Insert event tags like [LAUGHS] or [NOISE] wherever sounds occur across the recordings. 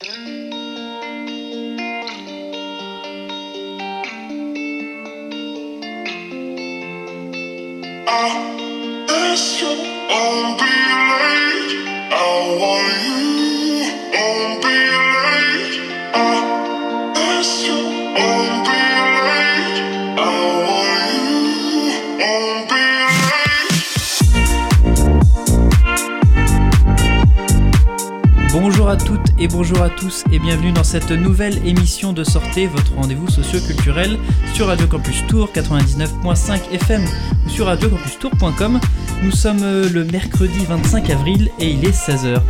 Bonjour et bonjour à tous et bienvenue dans cette nouvelle émission de Sortez, votre rendez-vous socio-culturel sur Radio Campus Tour 99.5 FM ou sur radiocampustour.com. Nous sommes euh, le mercredi 25 avril et il est 16h.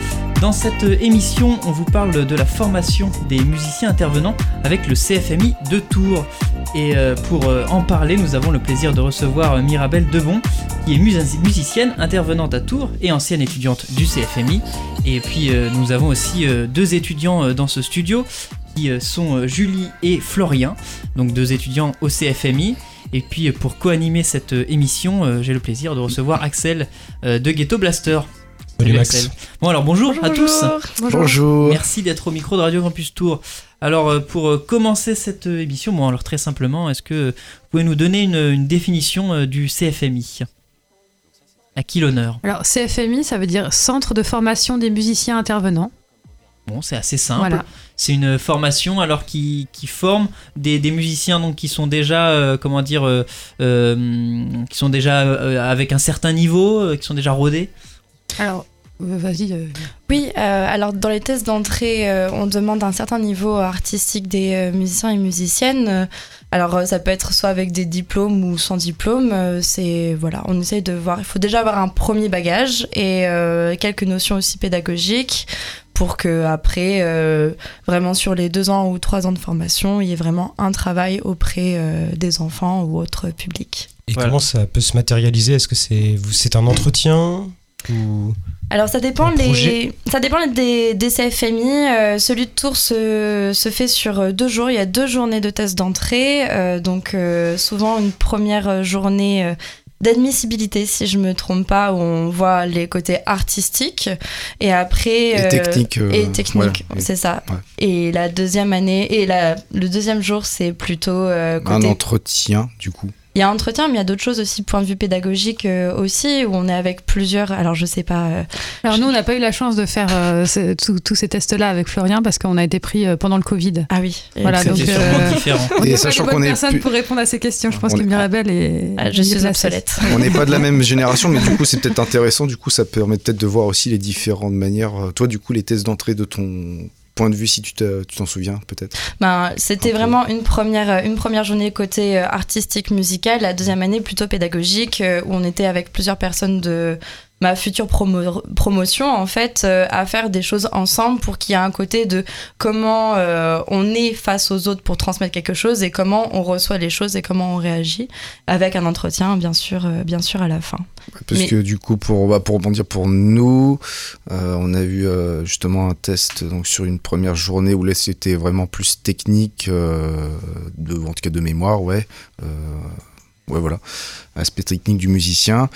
Dans cette émission, on vous parle de la formation des musiciens intervenants avec le CFMI de Tours. Et euh, pour euh, en parler, nous avons le plaisir de recevoir Mirabelle Debon, qui est musicienne, intervenante à Tours et ancienne étudiante du CFMI. Et puis euh, nous avons aussi deux étudiants dans ce studio, qui sont Julie et Florian, donc deux étudiants au CFMI. Et puis pour co-animer cette émission, j'ai le plaisir de recevoir Axel de Ghetto Blaster. Salut Max. Bon alors bonjour, à tous. Bonjour. Merci d'être au micro de Radio Campus Tour. Alors euh, pour euh, commencer cette euh, émission, bon alors très simplement, est-ce que vous pouvez nous donner une, définition du CFMI À qui l'honneur Alors CFMI, ça veut dire Centre de formation des musiciens intervenants. Bon, c'est assez simple. C'est une formation alors qui, qui forme des, musiciens donc qui sont déjà comment dire qui sont déjà avec un certain niveau, qui sont déjà rodés. Alors, vas-y. Euh. Oui, euh, alors dans les tests d'entrée, euh, on demande un certain niveau artistique des musiciens et musiciennes. Alors ça peut être soit avec des diplômes ou sans diplôme. c'est voilà, on essaye de voir. Il faut déjà avoir un premier bagage et quelques notions aussi pédagogiques pour que après, vraiment sur les deux ans ou trois ans de formation, il y ait vraiment un travail auprès des enfants ou autres publics. Et comment ça peut se matérialiser? Est-ce que c'est c'est un entretien alors ça dépend, les... ça dépend des, des CFMI. Euh, celui de Tours se, se, fait sur euh, deux jours. Il y a deux journées de test d'entrée. Euh, donc souvent une première journée d'admissibilité, si je me trompe pas, où on voit les côtés artistiques et après et technique, et technique, c'est ça. Et la deuxième année et la, le deuxième jour, c'est plutôt côté... un entretien du coup. Il y a entretien, mais il y a d'autres choses aussi, point de vue pédagogique euh, aussi, où on est avec plusieurs. Alors, je sais pas. Euh, alors, nous, on n'a pas eu la chance de faire euh, tous ces tests-là avec Florian parce qu'on a été pris pendant le Covid. Ah oui. Voilà, donc. sûrement différent. On et sachant qu'on est. personne pour répondre à ces questions. Je pense que Mirabelle est. Ah, je suis obsolète. On n'est pas de la [LAUGHS] même génération, mais du coup, c'est peut-être intéressant. Du coup, ça permet peut-être de voir aussi les différentes manières. Toi, du coup, les tests d'entrée de ton point de vue, si tu t'en souviens, peut-être ben, C'était vraiment une première, une première journée côté euh, artistique, musical, la deuxième année plutôt pédagogique, euh, où on était avec plusieurs personnes de ma future promotion en fait euh, à faire des choses ensemble pour qu'il y ait un côté de comment on est face aux autres pour transmettre quelque chose et comment on reçoit les choses et comment on réagit avec un entretien bien sûr bien sûr à la fin. Parce que du coup, pour, bah, pour rebondir pour nous, euh, on a eu euh, justement un test donc, sur une première journée où là c'était vraiment plus technique, euh, de, en tout cas de mémoire, ouais. Ouais, voilà. Aspect technique du musicien.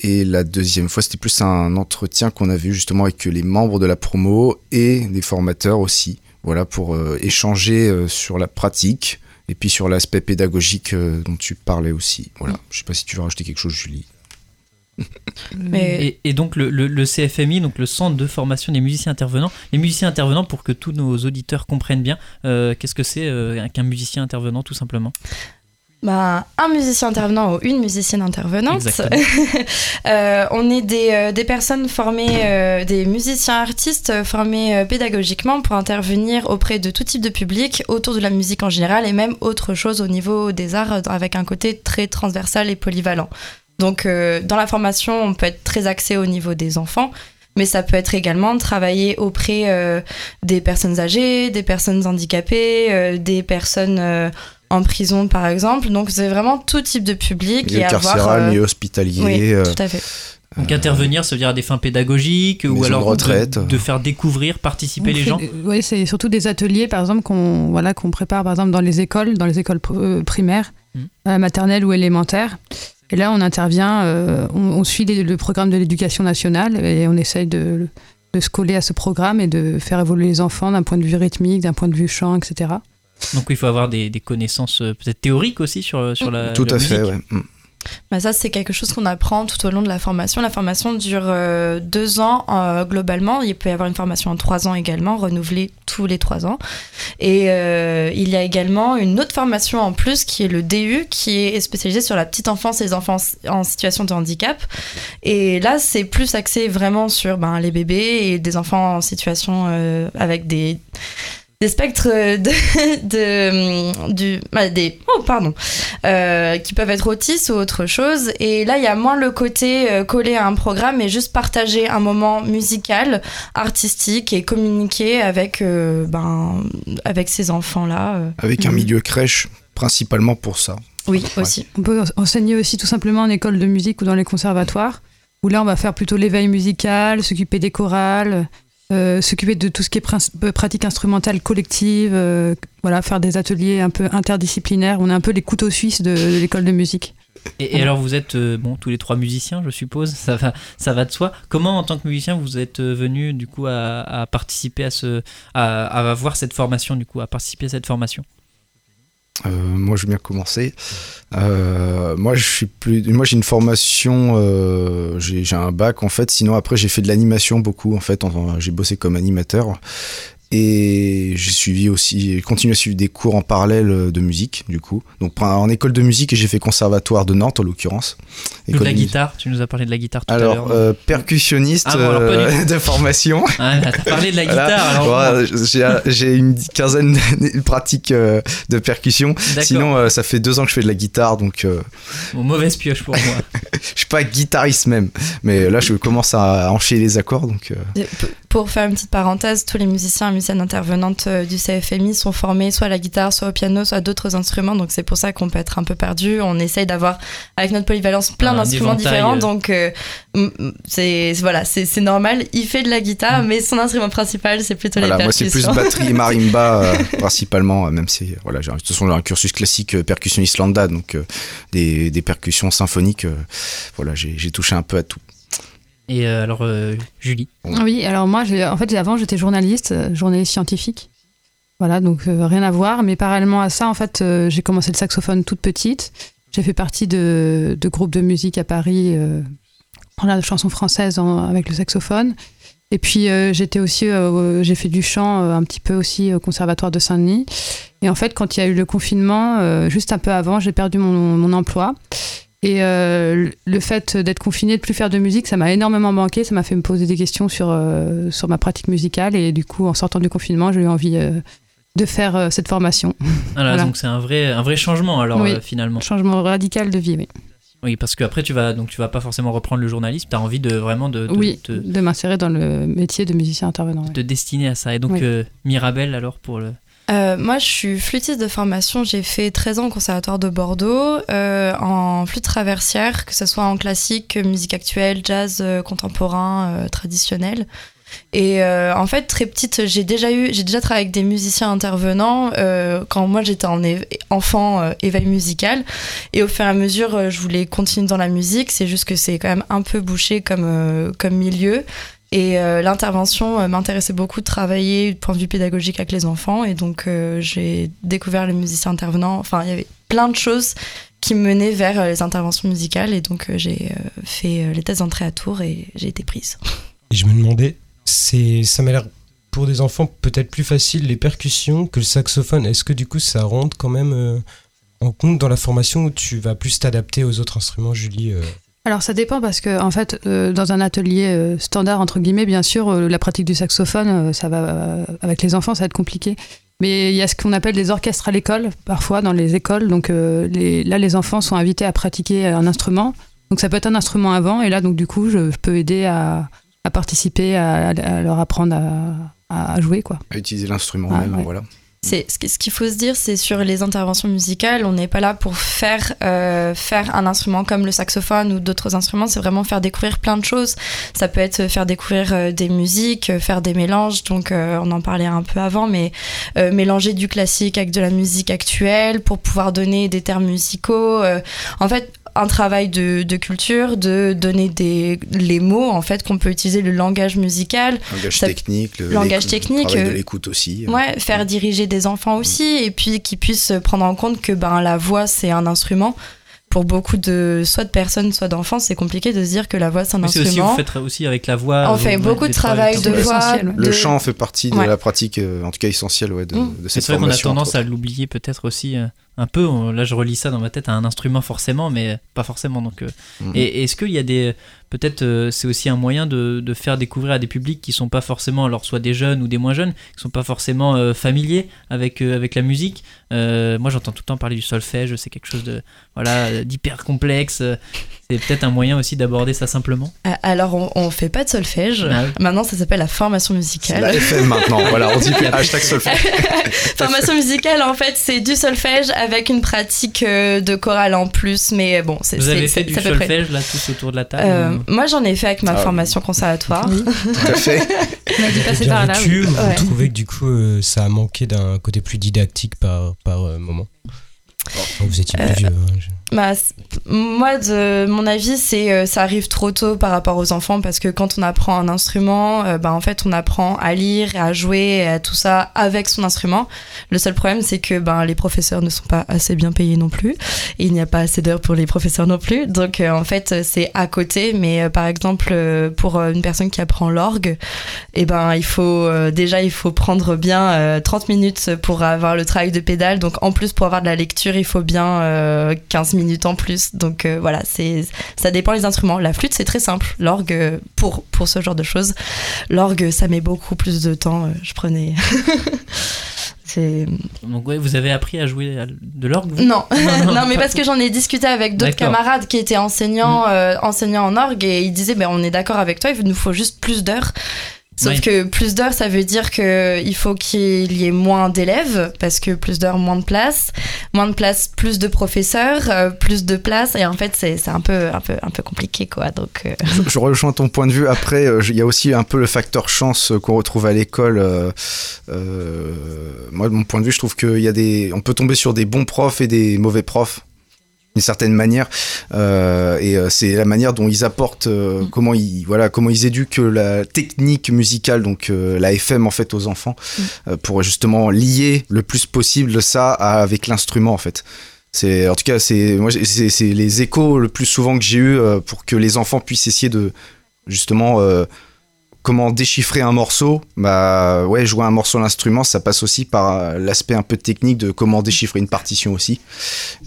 Et la deuxième fois, c'était plus un entretien qu'on avait eu justement avec les membres de la promo et des formateurs aussi. Voilà, pour échanger sur la pratique et puis sur l'aspect pédagogique dont tu parlais aussi. Voilà. Je sais pas si tu veux rajouter quelque chose, Julie. [LAUGHS] Et, donc le, CFMI, donc le Centre de formation des musiciens intervenants, les musiciens intervenants, pour que tous nos auditeurs comprennent bien, euh, qu'est-ce que c'est euh, qu'un musicien intervenant tout simplement? Bah, un musicien intervenant ou une musicienne intervenante. [LAUGHS] euh, on est des, euh, des personnes formées, des musiciens artistes formés pédagogiquement pour intervenir auprès de tout type de public, autour de la musique en général et même autre chose au niveau des arts avec un côté très transversal et polyvalent. Donc euh, dans la formation, on peut être très axé au niveau des enfants, mais ça peut être également travailler auprès euh, des personnes âgées, des personnes handicapées, euh, des personnes en prison par exemple. Donc c'est vraiment tout type de public. Milieu carcéral, milieu hospitalier. Oui, tout à fait. Donc intervenir, ça veut dire à des fins pédagogiques ou alors de, retraite. De, faire découvrir, participer les gens. Oui, c'est surtout des ateliers, par exemple, qu'on voilà, qu'on prépare par exemple dans les écoles, dans les écoles primaires, mmh. maternelles ou élémentaires. Et là, on intervient, euh, on, suit le programme de l'éducation nationale et on essaye de, de se coller à ce programme et de faire évoluer les enfants d'un point de vue rythmique, d'un point de vue chant, etc. Donc il faut avoir des, connaissances peut-être théoriques aussi sur, sur la Tout à fait, ouais. Mm. Bah ça, c'est quelque chose qu'on apprend tout au long de la formation. La formation dure euh, deux ans euh, globalement. Il peut y avoir une formation en trois ans également, renouvelée tous les trois ans. Et euh, il y a également une autre formation en plus qui est le DU, qui est spécialisée sur la petite enfance et les enfants en situation de handicap. Et là, c'est plus axé vraiment sur ben, les bébés et des enfants en situation avec des des spectres de, [LAUGHS] de du bah, des oh pardon euh, qui peuvent être autistes ou autre chose. Et là il y a moins le côté euh, collé à un programme et juste partager un moment musical artistique et communiquer avec euh, ben avec ces enfants là avec un milieu crèche principalement pour ça. Oui aussi. On peut enseigner aussi tout simplement en école de musique ou dans les conservatoires où là on va faire plutôt l'éveil musical s'occuper des chorales euh, s'occuper de tout ce qui est euh, pratique instrumentale collective, euh, voilà, faire des ateliers un peu interdisciplinaires. On est un peu les couteaux suisses de, l'école de musique. Et, alors vous êtes bon tous les trois musiciens, je suppose, ça va, ça va de soi. Comment en tant que musicien vous êtes venu du coup à, participer à ce, à, à cette formation du coup, à participer à cette formation? Euh, moi, je veux bien commencer. Euh, moi, je suis plus. Moi, j'ai une formation. Euh, j'ai un bac en fait. Sinon, après, j'ai fait de l'animation beaucoup. En fait, j'ai bossé comme animateur. Et j'ai suivi aussi, continué à suivre des cours en parallèle euh, de musique, du coup. Donc en école de musique, j'ai fait conservatoire de Nantes, en l'occurrence. De la guitare, tu nous as parlé de la guitare tout alors, à l'heure. Euh, percussionniste ah, euh, [LAUGHS] de formation. Ah, t'as parlé de la [LAUGHS] guitare. j'ai une quinzaine de pratiques de percussion. Sinon, ça fait deux ans que je fais de la guitare, donc. mauvaise pioche pour moi. [LAUGHS] je suis pas guitariste même, mais là, je commence à enchaîner les accords, donc. Pour faire une petite parenthèse, tous les musiciens musiciennes intervenantes euh, du CFMI sont formés soit à la guitare, soit au piano, soit à d'autres instruments. Donc c'est pour ça qu'on peut être un peu perdu. On essaye d'avoir, avec notre polyvalence, plein d'instruments différents. Donc euh, c'est voilà, c'est normal. Il fait de la guitare, mais son instrument principal, c'est plutôt voilà, les percussions. Moi, c'est plus batterie et [LAUGHS] marimba euh, principalement, même si voilà, de toute façon, j'ai un cursus classique percussion islanda, donc des, des, percussions symphoniques. voilà, j'ai touché un peu à tout. Et euh, alors, euh, Julie Oui, alors moi, en fait, avant, j'étais journaliste, euh, journaliste scientifique. Voilà, donc rien à voir. Mais parallèlement à ça, en fait, j'ai commencé le saxophone toute petite. J'ai fait partie de, groupes de musique à Paris, en la chanson avec le saxophone. Et puis j'étais aussi, j'ai fait du chant un petit peu aussi au conservatoire de Saint-Denis. Et en fait, quand il y a eu le confinement, juste un peu avant, j'ai perdu mon emploi. Et euh, le fait d'être confiné, de plus faire de musique, ça m'a énormément manqué. Ça m'a fait me poser des questions sur, euh, sur ma pratique musicale. Et du coup, en sortant du confinement, j'ai eu envie euh, de faire cette formation. [LAUGHS] voilà. donc c'est un vrai, un vrai changement alors oui, finalement. Changement radical de vie, oui. Oui, parce qu'après, tu vas, donc, tu vas pas forcément reprendre le journalisme, tu as envie de vraiment de. oui, de m'insérer dans le métier de musicien intervenant. De te destiner à ça. Et donc, Mirabelle, alors, pour le, euh, moi, je suis flûtiste de formation. J'ai fait 13 ans au Conservatoire de Bordeaux euh, en flûte traversière, que ce soit en classique, musique actuelle, jazz euh, contemporain, traditionnel. Et en fait, très petite, j'ai déjà eu, j'ai déjà travaillé avec des musiciens intervenants quand moi j'étais en enfant éveil musical. Et au fur et à mesure, je voulais continuer dans la musique. C'est juste que c'est quand même un peu bouché comme comme milieu. Et euh, l'intervention euh, m'intéressait beaucoup de travailler du point de vue pédagogique avec les enfants. Et donc, euh, j'ai découvert les musiciens intervenants. Enfin, il y avait plein de choses qui me menaient vers les interventions musicales. Et donc, j'ai fait les tests d'entrée à Tours et j'ai été prise. Et je me demandais, c'est, ça m'a l'air pour des enfants peut-être plus facile les percussions que le saxophone. Est-ce que du coup, ça rentre quand même en compte dans la formation où tu vas plus t'adapter aux autres instruments, Julie alors ça dépend parce que en fait euh, dans un atelier euh, standard entre guillemets bien sûr euh, la pratique du saxophone ça va avec les enfants ça va être compliqué. Mais il y a ce qu'on appelle des orchestres à l'école parfois dans les écoles. Donc les, là les enfants sont invités à pratiquer un instrument. Donc ça peut être un instrument avant. Et là donc du coup je, peux aider à, participer à, leur apprendre à, jouer quoi. À utiliser l'instrument ah, même voilà ce qu'il faut se dire, c'est sur les interventions musicales, on n'est pas là pour faire euh, faire un instrument comme le saxophone ou d'autres instruments. C'est vraiment faire découvrir plein de choses. Ça peut être faire découvrir euh, des musiques, euh, faire des mélanges. Donc on en parlait un peu avant, mais mélanger du classique avec de la musique actuelle pour pouvoir donner des termes musicaux. en fait, un travail de, de, culture, de donner des, les mots en fait qu'on peut utiliser, le langage musical. Langage technique, le langage technique. de l'écoute aussi. Ouais, faire diriger des enfants aussi, et puis qu'ils puissent prendre en compte que ben, la voix c'est un instrument pour beaucoup de soit de personnes soit d'enfants c'est compliqué de se dire que la voix c'est un instrument aussi, vous faites aussi avec la voix on fait beaucoup de travail de voix le chant fait partie de la pratique euh, en tout cas essentielle ouais, de, mm. de cette c'est vrai qu'on a tendance à l'oublier peut-être aussi euh, un peu. Là je relis ça dans ma tête à un instrument forcément mais pas forcément donc euh, mm. est-ce qu'il y a des peut-être euh, c'est aussi un moyen de, faire découvrir à des publics qui sont pas forcément, alors soit des jeunes ou des moins jeunes, qui sont pas forcément euh, familiers avec, euh, avec la musique. moi j'entends tout le temps parler du solfège, c'est quelque chose de voilà d'hyper complexe. C'est peut-être un moyen aussi d'aborder ça simplement. Alors on, on fait pas de solfège. Ah maintenant ça s'appelle la formation musicale. La FM maintenant. [LAUGHS] voilà, on dit plus hashtag solfège. [LAUGHS] formation musicale en fait c'est du solfège avec une pratique de chorale en plus, mais bon c'est. Vous avez fait du solfège là tous autour de la table. Moi, j'en ai fait avec ma ah formation conservatoire. Oui. Tout à fait. On a dû passer par là. Vous trouvez que du coup, euh, ça a manqué d'un côté plus didactique par, par euh, moment Vous étiez plus vieux. Hein, bah, moi, de mon avis, c'est euh, ça arrive trop tôt par rapport aux enfants parce que quand on apprend un instrument, euh, bah, en fait, on apprend à lire, à jouer, à tout ça avec son instrument. Le seul problème, c'est que ben, les professeurs ne sont pas assez bien payés non plus. Il n'y a pas assez d'heures pour les professeurs non plus. Donc, euh, en fait, c'est à côté. Mais par exemple, pour une personne qui apprend l'orgue, eh ben, il faut déjà, il faut prendre bien 30 minutes pour avoir le travail de pédale. Donc, en plus, pour avoir de la lecture, il faut bien 15 minutes en plus. Donc euh, voilà, c'est ça dépend des instruments. La flûte, c'est très simple. L'orgue, euh, pour, pour ce genre de choses, l'orgue, ça met beaucoup plus de temps. Euh, je prenais. [LAUGHS] Donc ouais, vous avez appris à jouer de l'orgue [LAUGHS] non. non. mais parce que j'en ai discuté avec d'autres camarades qui étaient enseignants, mm. enseignants en orgue et ils disaient ben, on est d'accord avec toi, il nous faut juste plus d'heures. Sauf que plus d'heures, ça veut dire qu'il faut qu'il y ait moins d'élèves, parce que plus d'heures, moins de place. Moins de place, plus de professeurs, euh, plus de place. Et en fait, c'est un peu, un, peu, un peu compliqué, quoi. Donc, euh. je, rejoins ton point de vue. Après, euh, il y a aussi un peu le facteur chance qu'on retrouve à l'école. moi, de mon point de vue, je trouve qu'il y a des... On peut tomber sur des bons profs et des mauvais profs d'une certaine manière euh, et euh, c'est la manière dont ils apportent euh, mm. comment ils voilà comment ils éduquent la technique musicale donc la FM en fait aux enfants mm. pour justement lier le plus possible ça avec l'instrument en fait c'est en tout cas c'est moi c'est les échos le plus souvent que j'ai eu pour que les enfants puissent essayer de justement comment déchiffrer un morceau, bah ouais, jouer un morceau d'instrument, ça passe aussi par euh, l'aspect un peu technique de comment déchiffrer une partition aussi.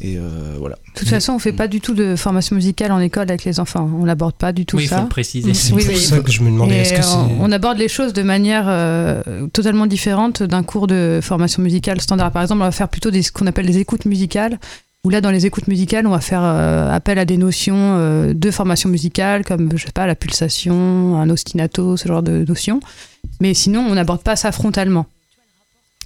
Et euh, voilà. De toute façon, on fait pas du tout de formation musicale en école avec les enfants. On n'aborde pas du tout oui, ça. il faut le préciser. C'est oui, ça que je me demandais. Est-ce que on, aborde les choses de manière euh, totalement différente d'un cours de formation musicale standard. Par exemple, on va faire plutôt des, ce qu'on appelle des écoutes musicales où là, dans les écoutes musicales, on va faire euh, appel à des notions euh, de formation musicale, comme, je sais pas, la pulsation, un ostinato, ce genre de notions. Mais sinon, on n'aborde pas ça frontalement.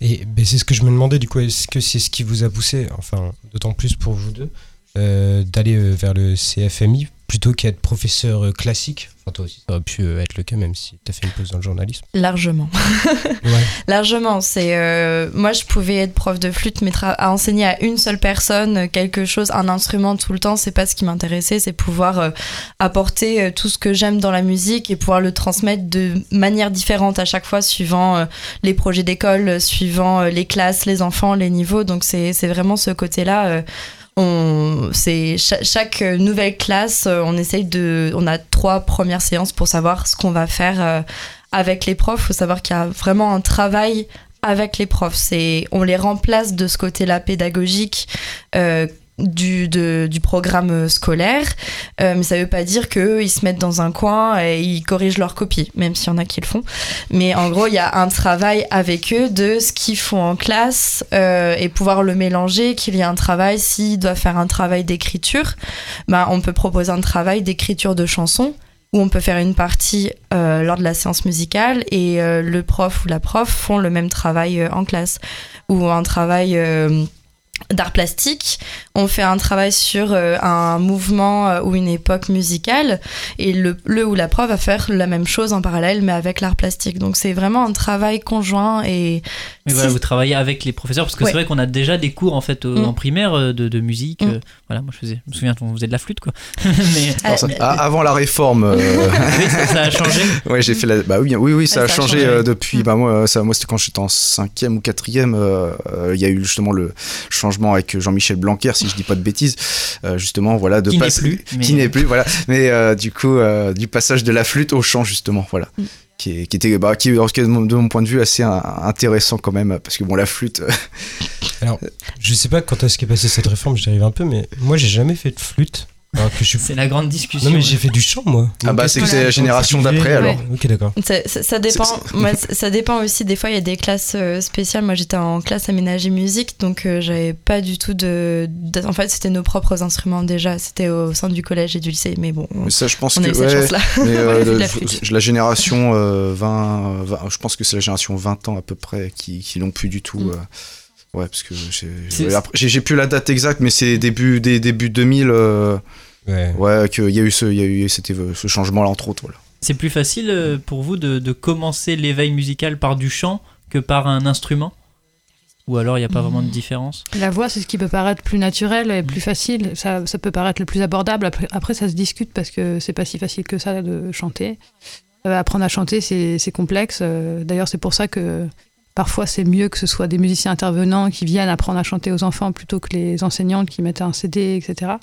Et ben, c'est ce que je me demandais, du coup, est-ce que c'est ce qui vous a poussé, enfin, d'autant plus pour vous deux, euh, d'aller vers le CFMI plutôt qu'être professeur classique Enfin, toi aussi, ça aurait pu euh, être le cas, même si tu as fait une pause dans le journalisme. Largement. [LAUGHS] [LAUGHS] Largement. C'est, euh, moi, je pouvais être prof de flûte, mais à enseigner à une seule personne quelque chose, un instrument tout le temps, c'est pas ce qui m'intéressait. C'est pouvoir euh, apporter tout ce que j'aime dans la musique et pouvoir le transmettre de manière différente à chaque fois, suivant les projets d'école, suivant les classes, les enfants, les niveaux. Donc, c'est, c'est vraiment ce côté-là on, c'est chaque, nouvelle classe, euh, on essaye de, on a trois premières séances pour savoir ce qu'on va faire euh, avec les profs. Il faut savoir qu'il y a vraiment un travail avec les profs. C'est, on les remplace de ce côté-là pédagogique euh, du, du programme scolaire, euh, mais ça veut pas dire qu'ils se mettent dans un coin et ils corrigent leurs copies, même s'il y en a qui le font. Mais en gros, il y a un travail avec eux de ce qu'ils font en classe euh, et pouvoir le mélanger, qu'il y ait un travail, s'ils doivent faire un travail d'écriture, bah, on peut proposer un travail d'écriture de chansons où on peut faire une partie euh, lors de la séance musicale et le prof ou la prof font le même travail en classe ou un travail d'art plastique. On fait un travail sur euh, un mouvement euh, ou une époque musicale et le, le ou la prof va faire la même chose en parallèle mais avec l'art plastique. Donc c'est vraiment un travail conjoint et... Mais voilà, vous travaillez avec les professeurs parce que c'est vrai qu'on a déjà des cours en fait mm. en primaire de, de musique. Mm. voilà, moi je, faisais, je me souviens, on faisait de la flûte quoi. [LAUGHS] mais... Ah, avant la réforme... [LAUGHS] oui, ça, a changé. [LAUGHS] ouais, j'ai fait la... Bah oui, oui, oui, ça, a, changé, depuis... Bah moi, ça, moi c'était quand j'étais en cinquième ou quatrième. Il y a eu justement le changement avec Jean-Michel Blanquer, si je dis pas de bêtises, euh, justement, voilà, de qui n'est plus, qui n'est plus, voilà, mais euh, du coup, euh, du passage de la flûte au chant, justement, voilà. Mm. Qui, qui, était bah, qui de mon point de vue assez intéressant quand même parce que bon la flûte alors je sais pas quand est-ce qu'est passée cette réforme j'arrive un peu mais moi j'ai jamais fait de flûte c'est la grande discussion. Non, mais j'ai fait du chant, moi. ah, bah, c'est que c'est la génération d'après, alors. Ok, d'accord. Ça, dépend, ça dépend aussi. Des fois, il y a des classes euh, spéciales. Moi, j'étais en classe aménagée musique, donc euh, j'avais pas du tout de, En fait, c'était nos propres instruments déjà. C'était au sein du collège et du lycée. Mais bon. Mais ça, je pense que. [LAUGHS] Euh, la, génération 20, Je pense que c'est la génération 20 ans à peu près qui, qui l'ont plus du tout. Mm. Ouais, parce que j'ai plus la date exacte, mais c'est début, des, début 2000. Euh, ouais, ouais qu'il y a eu ce, il y a eu ce changement-là, entre autres. Voilà. C'est plus facile euh, pour vous de, de commencer l'éveil musical par du chant que par un instrument? Ou alors il n'y a pas vraiment de différence? La voix, c'est ce qui peut paraître plus naturel et plus facile. Ça, ça peut paraître le plus abordable. Après, après, ça se discute parce que c'est pas si facile que ça de chanter. Euh, apprendre à chanter, c'est complexe. D'ailleurs, c'est pour ça que Parfois, c'est mieux que ce soit des musiciens intervenants qui viennent apprendre à chanter aux enfants plutôt que les enseignantes qui mettent un CD, etc.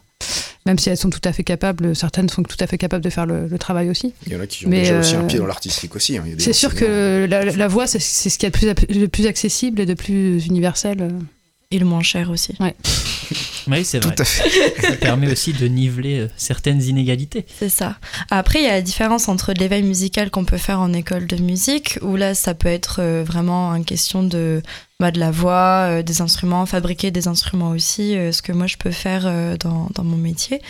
Même si elles sont tout à fait capables, certaines sont tout à fait capables de faire le, travail aussi. Il y en a qui ont déjà aussi un pied dans l'artistique aussi. Hein. C'est sûr que la, voix, c'est ce qui est le plus, le plus accessible et le plus universel. Et le moins cher aussi. Ouais. [LAUGHS] Oui, c'est vrai. Ça permet aussi de niveler euh, certaines inégalités. C'est ça. Après, il y a la différence entre l'éveil musical qu'on peut faire en école de musique, où là, ça peut être euh, vraiment une question de bah, de la voix, euh, des instruments, fabriquer des instruments aussi, euh, ce que moi je peux faire euh, dans, dans, mon métier.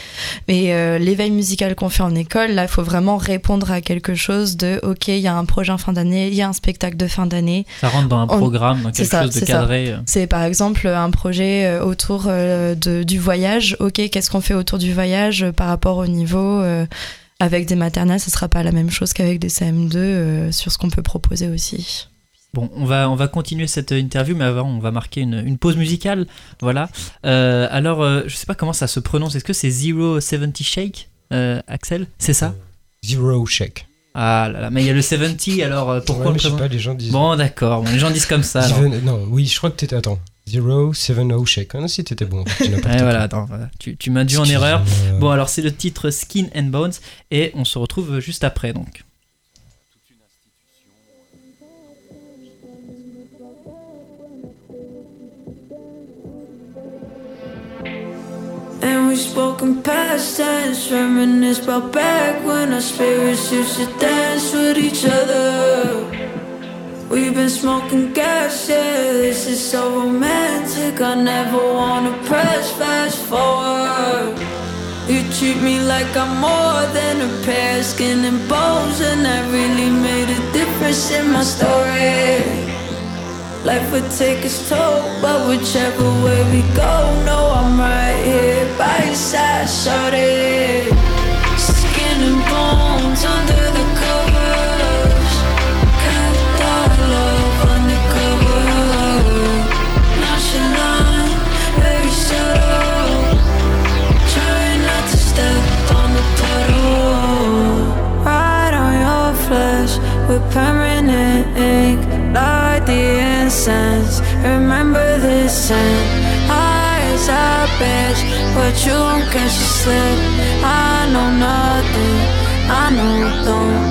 Mais l'éveil musical qu'on fait en école, là, il faut vraiment répondre à quelque chose de OK, il y a un projet en fin d'année, il y a un spectacle de fin d'année. Ça rentre dans un programme, dans quelque chose de cadré. C'est par exemple un projet autour de, du voyage. OK, qu'est-ce qu'on fait autour du voyage par rapport au niveau avec des maternelles, ce sera pas la même chose qu'avec des CM2 sur ce qu'on peut proposer aussi. Bon, on va, on va continuer cette interview, mais avant, on va marquer une, une pause musicale. Voilà. Euh, alors, euh, je sais pas comment ça se prononce. Est-ce que c'est Zero 70 Shake, euh, Axel? C'est ça? Zero Shake. Ah là là, mais il y a le 70, alors pourquoi ouais, Je sais pas, les gens disent. Bon, d'accord, les gens disent comme ça. Non, oui, je crois que t'étais. Attends. Zero, 70 Shake. Ah si t'étais bon. Tu voilà, attends, tu, tu m'as dû en erreur. Bon, alors c'est le titre Skin and Bones, et on se retrouve juste après donc. We spoken past tense, reminisce about back when our spirits used to dance with each other. We've been smoking gas, yeah, this is so romantic. I never wanna press fast forward. You treat me like I'm more than a pair of skin and bones, and that really made a difference in my story. Life would take its toll, but whichever way we go, no, I'm right here by your side, shorty. This scent. Eyes are bitch, but you won't catch a slip. I know nothing, I know don't.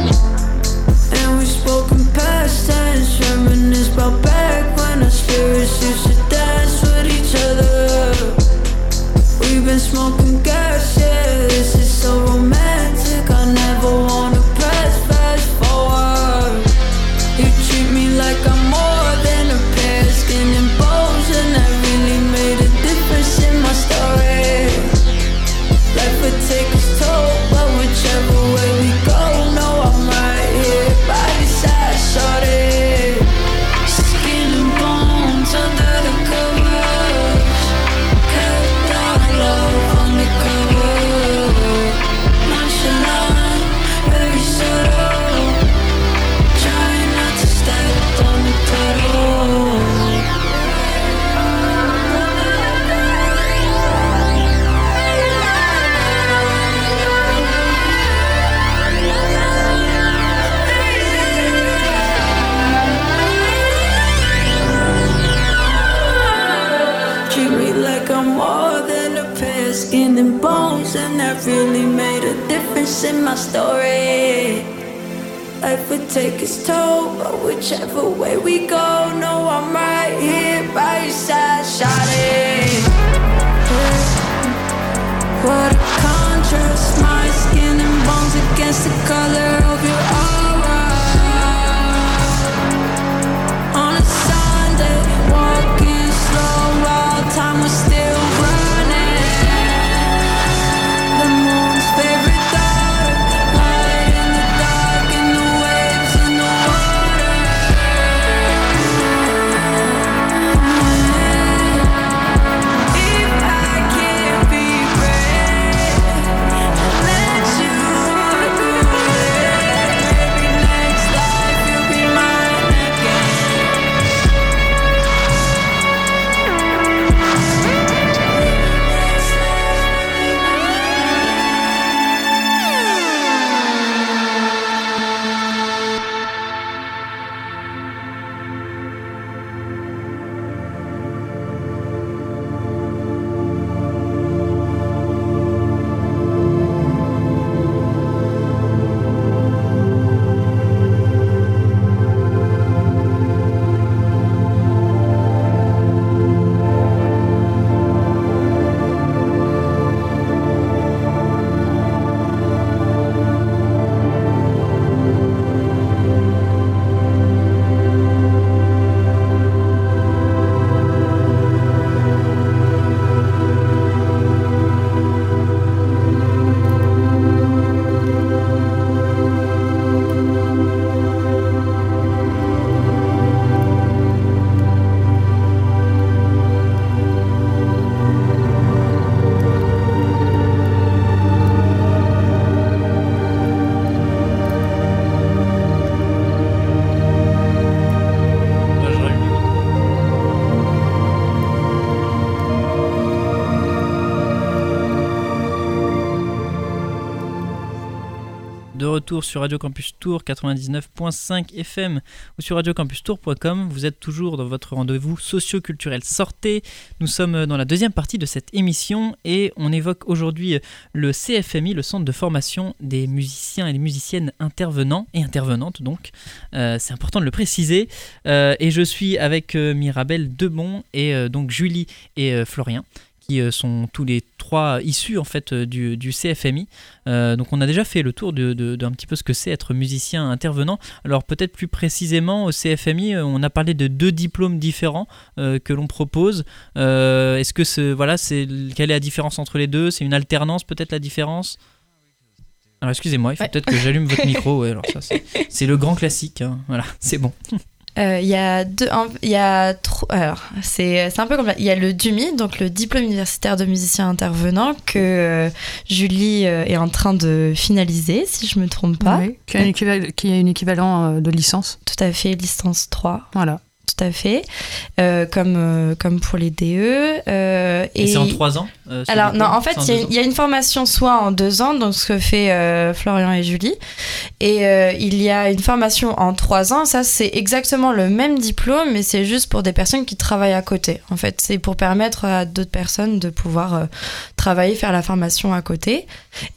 Would take its toll, but whichever way we go, no, I'm right here by your side, shining. What a contrast, my skin and bones against the color sur Radio Campus Tour 99.5 FM ou sur radiocampustour.com. Vous êtes toujours dans votre rendez-vous socio-culturel Sortez. Nous sommes dans la deuxième partie de cette émission et on évoque aujourd'hui le CFMI, le centre de formation des musiciens et des musiciennes intervenants et intervenantes donc. Euh, C'est important de le préciser. Euh, et je suis avec euh, Mirabelle Debon et donc Julie et Florian qui euh, sont tous les trois issus en fait euh, du, du CFMI. Euh, donc on a déjà fait le tour de- de- d'un petit peu ce que c'est être musicien intervenant. Alors peut-être plus précisément au CFMI, on a parlé de deux diplômes différents euh, que l'on propose. Euh, Est-ce que ce, voilà, c'est quelle est la différence entre les deux? C'est une alternance peut-être la différence? Alors excusez-moi, il faut Ouais. peut-être que j'allume votre micro. Ouais, alors ça c'est c'est le grand classique. hein. Voilà, c'est bon. [LAUGHS] Euh, Il y a deux, il y a trop, alors c'est un peu comme il y a le DUMI, donc le diplôme universitaire de musicien intervenant que euh, Julie euh, est en train de finaliser, si je me trompe pas. Oui, qui a un équivalent, qui a un équivalent de licence. Tout à fait, licence 3, Voilà. Tout à fait, Euh, comme euh, comme pour les DE. euh, Et, c'est en trois ans euh, Alors non, diplôme en fait, il y, a- y une formation soit en deux ans, donc ce que fait Florian et Julie, et il y a une formation en trois ans. Ça, c'est exactement le même diplôme, mais c'est juste pour des personnes qui travaillent à côté. En fait, c'est pour permettre à d'autres personnes de pouvoir travailler, faire la formation à côté.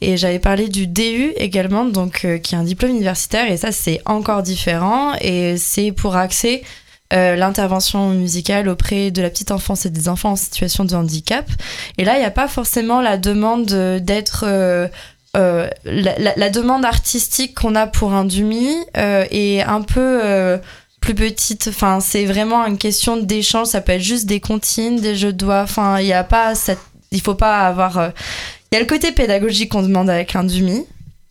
Et j'avais parlé du DU également, donc qui est un diplôme universitaire, et ça, c'est encore différent, et c'est pour accès euh, l'intervention musicale auprès de la petite enfance et des enfants en situation de handicap. Et là, il n'y a pas forcément la demande euh, d'être... euh, la, demande artistique qu'on a pour un Dumi est un peu plus petite. Enfin, c'est vraiment une question d'échange. Ça peut être juste des comptines, des jeux de doigts. Enfin, il n'y a pas cette... Il faut pas avoir... Il y a le côté pédagogique qu'on demande avec un Dumi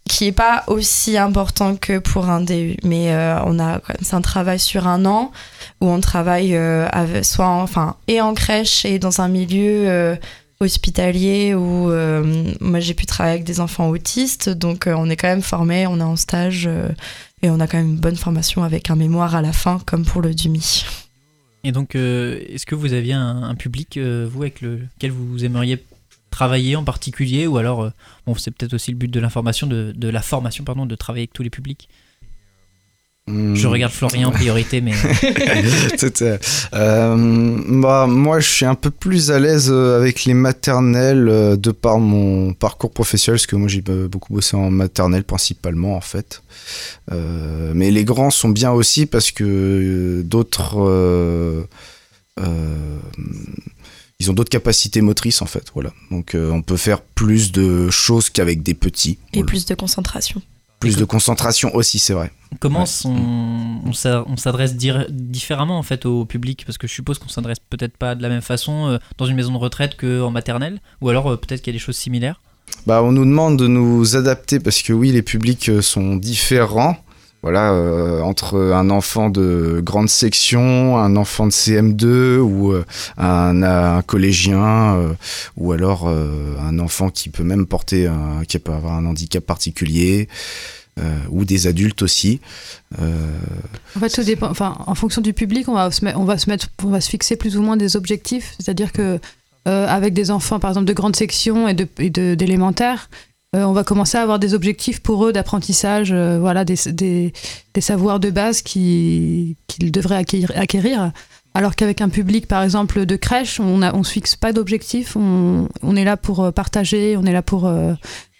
qui est pas aussi important que pour un DU. Mais euh, on a c'est un travail sur un an où on travaille euh, soit en- enfin et en crèche et dans un milieu euh, hospitalier où moi j'ai pu travailler avec des enfants autistes donc on est quand même formé on est en stage et on a quand même une bonne formation avec un mémoire à la fin comme pour le DUMI. Et donc, est-ce que vous aviez un, un public, vous, avec lequel vous aimeriez travailler en particulier Ou alors, euh, bon, c'est peut-être aussi le but de l'information, de, de la formation, pardon, de travailler avec tous les publics? Hmm. Je regarde Florian en priorité, mais. [LAUGHS] [LAUGHS] euh, bah, moi, je suis un peu plus à l'aise avec les maternelles euh, de par mon parcours professionnel, parce que moi, j'ai beaucoup bossé en maternelle principalement, en fait. Euh, mais les grands sont bien aussi parce que euh, d'autres. Ils ont d'autres capacités motrices, en fait. Voilà. Donc, on peut faire plus de choses qu'avec des petits. Et plus de concentration. Plus de concentration aussi, c'est vrai. Comment on, s'adresse différemment en fait au public? Parce que je suppose qu'on s'adresse peut-être pas de la même façon euh, dans une maison de retraite qu'en maternelle, ou alors euh, peut-être qu'il y a des choses similaires? Bah, on nous demande de nous adapter parce que oui, les publics euh, sont différents. Voilà, entre un enfant de grande section, un enfant de CM2 ou un, un, collégien, ou alors un enfant qui peut même porter, un, qui peut avoir un handicap particulier. Euh, ou des adultes aussi. Euh, en fonction du public, on va se fixer plus ou moins des objectifs. C'est-à-dire que euh, avec des enfants, par exemple, de grande section et de d'élémentaire, on va commencer à avoir des objectifs pour eux d'apprentissage, voilà, des, des, des, savoirs de base qu'ils devraient acquérir. acquérir. Alors qu'avec un public, par exemple, de crèche, on ne on se fixe pas d'objectifs, on, on, est là pour partager, on est là pour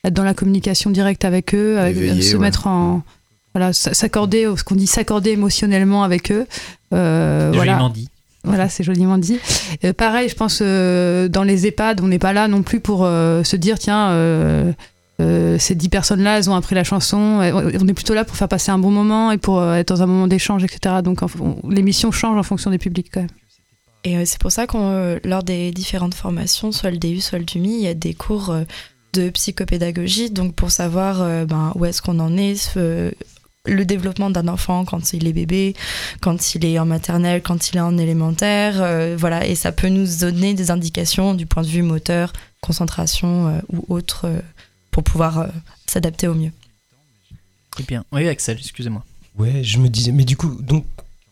être dans la communication directe avec eux, se mettre en voilà s'accorder ce qu'on dit s'accorder émotionnellement avec eux. Euh, joliment dit. Voilà, c'est joliment dit. Euh, pareil, je pense euh, dans les EHPAD, on n'est pas là non plus pour se dire tiens. Ces dix personnes-là, elles ont appris la chanson. On est plutôt là pour faire passer un bon moment et pour être dans un moment d'échange, etc. Donc l'émission change en fonction des publics quand même. Et c'est pour ça qu'on, lors des différentes formations, soit le DU, soit le DUMI, il y a des cours de psychopédagogie, donc pour savoir euh, ben, où est-ce qu'on en est, le développement d'un enfant quand il est bébé, quand il est en maternelle, quand il est en élémentaire, euh, voilà, et ça peut nous donner des indications du point de vue moteur, concentration euh, ou autre pour pouvoir s'adapter au mieux. Très bien. Oui, Axel, excusez-moi. Ouais, je me disais, mais du coup, donc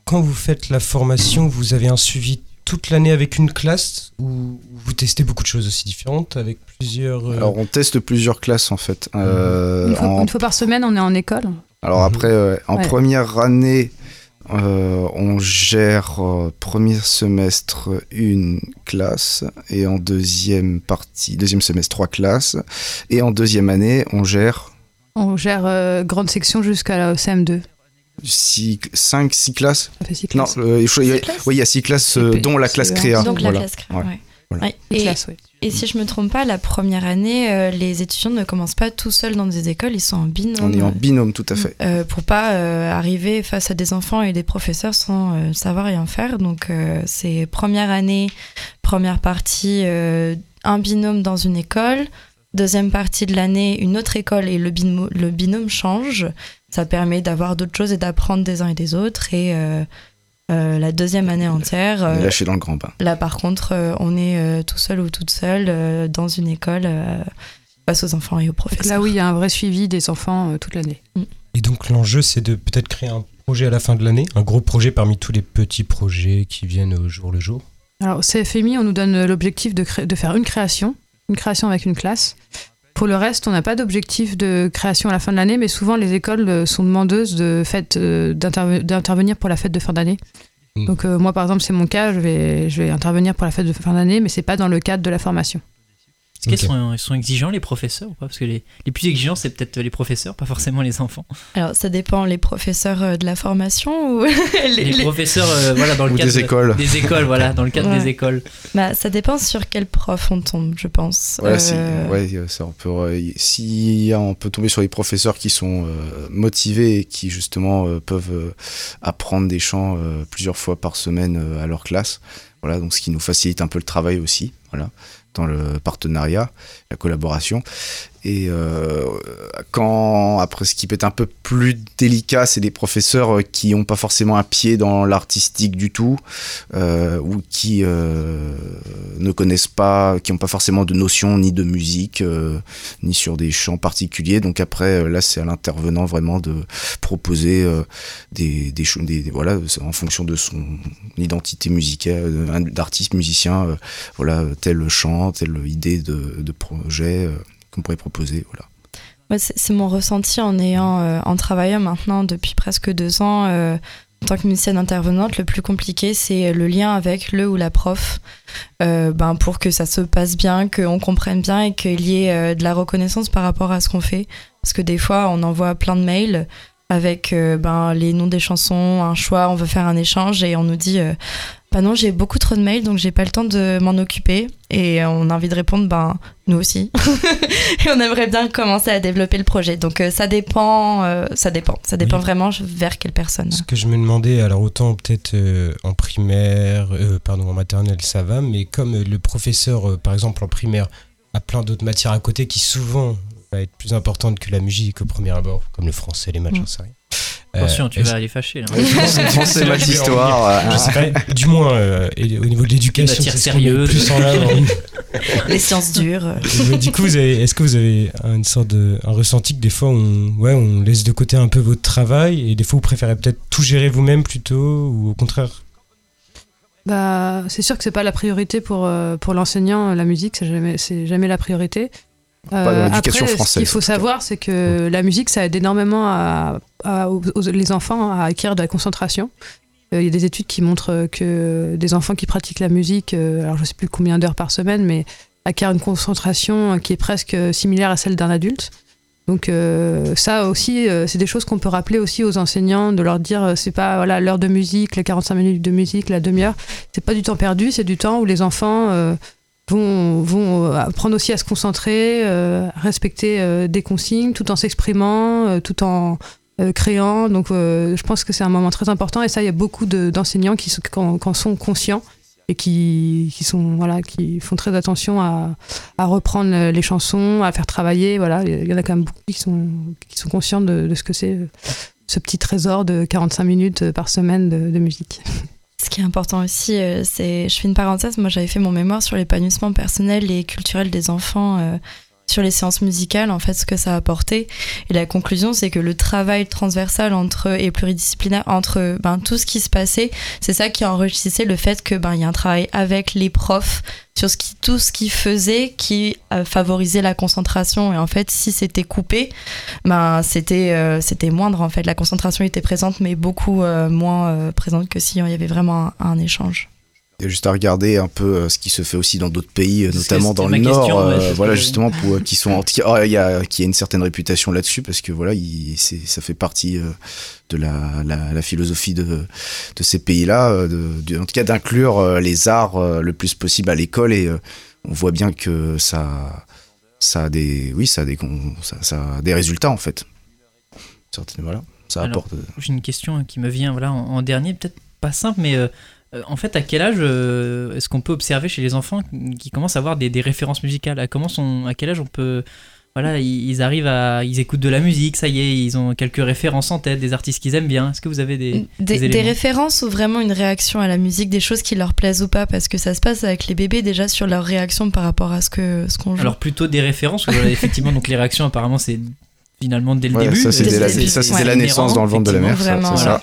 quand vous faites la formation, vous avez un suivi toute l'année avec une classe ou vous testez beaucoup de choses aussi différentes avec plusieurs euh, Alors on teste plusieurs classes en fait. Mhm. Euh, une, fois, par semaine on est en école Alors après euh, en première année on gère premier semestre une classe et en deuxième partie, deuxième semestre trois classes et en deuxième année on gère... On gère grande section jusqu'à la CM2. 5, 6 classes. Ça fait 6 classes. Non, il, y a, oui, il y a 6 classes, euh, dont la classe créa. Donc la classe créa, ouais. Ouais. Et, et, si je me trompe pas, la première année, euh, les étudiants ne commencent pas tout seuls dans des écoles, ils sont en binôme. On est en binôme, tout à fait. Euh, pour pas euh, arriver face à des enfants et des professeurs sans savoir rien faire. Donc c'est première année, première partie, un binôme dans une école. Deuxième partie de l'année, une autre école et le binôme, le binôme change ça permet d'avoir d'autres choses et d'apprendre des uns et des autres. Et euh, euh, la deuxième année entière. est lâché dans le grand bain. Là, par contre, euh, on est tout seul ou toute seule dans une école face aux enfants et aux professeurs. Là, oui, il y a un vrai suivi des enfants toute l'année. Mm. Et donc, l'enjeu, c'est de peut-être créer un projet à la fin de l'année, un gros projet parmi tous les petits projets qui viennent au jour le jour? Alors, au CFMI, on nous donne l'objectif de, de faire une création, une création avec une classe. Pour le reste, on n'a pas d'objectif de création à la fin de l'année, mais souvent les écoles euh, sont demandeuses de fête, euh, d'intervenir pour la fête de fin d'année. Mm. Donc euh, moi, par exemple, c'est mon cas, je vais, je vais intervenir pour la fête de fin d'année, mais c'est pas dans le cadre de la formation. Est-ce qu'ils sont, sont, exigeants les professeurs ou pas? Parce que les, les plus exigeants, c'est peut-être les professeurs, pas forcément les enfants. Alors ça dépend, les professeurs euh, de la formation ou [LAUGHS] les, professeurs euh, voilà, dans le cadre des écoles. Des écoles, voilà, dans le cadre des écoles. Bah, ça dépend sur quel prof on tombe, je pense. Ouais, si, euh, ouais ça, on peut, si on peut tomber sur les professeurs qui sont motivés et qui justement peuvent apprendre des chants plusieurs fois par semaine à leur classe. Voilà, donc ce qui nous facilite un peu le travail aussi. Voilà dans le partenariat, la collaboration. Et euh, quand, après, ce qui peut être un peu plus délicat, c'est des professeurs euh, qui n'ont pas forcément un pied dans l'artistique du tout, euh, ou qui euh, ne connaissent pas, qui n'ont pas forcément de notion ni de musique, euh, ni sur des chants particuliers. Donc après, là, c'est à l'intervenant vraiment de proposer des, des, des, voilà, en fonction de son identité musicale, d'artiste musicien, voilà, tel chant, telle idée de, de projet qu'on pourrait proposer. Voilà. c'est mon ressenti en ayant, euh, en travaillant maintenant depuis presque deux ans euh, en tant que musicienne intervenante. Le plus compliqué, c'est le lien avec le ou la prof, euh, ben, pour que ça se passe bien, qu'on comprenne bien et qu'il y ait de la reconnaissance par rapport à ce qu'on fait. Parce que des fois, on envoie plein de mails avec ben, les noms des chansons, un choix, on veut faire un échange et on nous dit bah non, j'ai beaucoup trop de mails, donc j'ai pas le temps de m'en occuper. Et on a envie de répondre, ben nous aussi. [LAUGHS] et on aimerait bien commencer à développer le projet. Donc euh, ça dépend, euh, ça dépend, ça dépend vraiment vers quelle personne. Ce que je me demandais, alors autant peut-être euh, en primaire, pardon, en maternelle, ça va, mais comme le professeur, par exemple en primaire, a plein d'autres matières à côté qui souvent va être plus importante que la musique au premier abord, comme le français, les matchs, mm. ça Attention, tu vas aller fâcher. [LAUGHS] Là. Français, maths, histoire. du moins, euh, au niveau de l'éducation, c'est sérieux. Plus en Les sciences dures. du coup, est-ce que vous avez une sorte de un ressenti que des fois, on, ouais, on laisse de côté un peu votre travail et des fois, vous préférez peut-être tout gérer vous-même plutôt ou au contraire? Bah, c'est sûr que c'est pas la priorité pour, euh, pour l'enseignant, la musique, c'est jamais, jamais la priorité. Euh, après, Ce qu'il faut savoir, c'est que la musique, ça aide énormément à, les enfants à acquérir de la concentration. Euh, il y a des études qui montrent que des enfants qui pratiquent la musique, euh, alors je ne sais plus combien d'heures par semaine, mais acquièrent une concentration qui est presque similaire à celle d'un adulte. Donc ça aussi, c'est des choses qu'on peut rappeler aussi aux enseignants, de leur dire, c'est pas voilà l'heure de musique, les 45 minutes de musique, la demi-heure, c'est pas du temps perdu, c'est du temps où les enfants vont, euh, apprendre aussi à se concentrer, euh, à respecter euh, des consignes, tout en s'exprimant, tout en créant. Donc, je pense que c'est un moment très important. Et ça, il y a beaucoup d'enseignants qui, en, sont conscients et qui, qui, sont voilà qui font très attention à, reprendre les chansons à faire travailler voilà il y en a quand même beaucoup qui sont qui conscients de, ce que c'est ce petit trésor de 45 minutes par semaine de musique [LAUGHS] ce qui est important aussi, euh, c'est, je fais une parenthèse, moi j'avais fait mon mémoire sur l'épanouissement personnel et culturel des enfants euh, sur les séances musicales, en fait, ce que ça a apporté. Et la conclusion, c'est que le travail transversal entre et pluridisciplinaire entre ben, tout ce qui se passait, c'est ça qui enrichissait le fait que ben il y a un travail avec les profs sur ce qui, tout ce qui faisait qui euh, favorisait la concentration. Et en fait, si c'était coupé, ben c'était euh, c'était moindre en fait. La concentration était présente, mais beaucoup euh, moins présente que s'il y avait vraiment un échange juste à regarder un peu euh, ce qui se fait aussi dans d'autres pays, notamment dans le Nord, euh, voilà justement pour euh, qui sont oh, il y a qui a une certaine réputation là-dessus parce que voilà, il, ça fait partie de la, la, philosophie de, de ces pays-là, en tout cas d'inclure les arts le plus possible à l'école et on voit bien que ça ça a des oui ça a des ça, a des résultats en fait. Voilà, ça apporte. J'ai une question qui me vient voilà en, en dernier peut-être pas simple mais euh, en fait, à quel âge euh, est-ce qu'on peut observer chez les enfants qui commencent à avoir des, références musicales à, comment sont, à quel âge on peut. Voilà, ils, arrivent à. Ils écoutent de la musique, ça y est, ils ont quelques références en tête, des artistes qu'ils aiment bien. Est-ce que vous avez des. Des, références ou vraiment une réaction à la musique, des choses qui leur plaisent ou pas Parce que ça se passe avec les bébés déjà sur leur réaction par rapport à ce qu'on ce qu'on joue. Alors plutôt des références, effectivement, donc les réactions apparemment c'est finalement dès le début. Ça c'est la, naissance dans le ventre de la mère. C'est ça.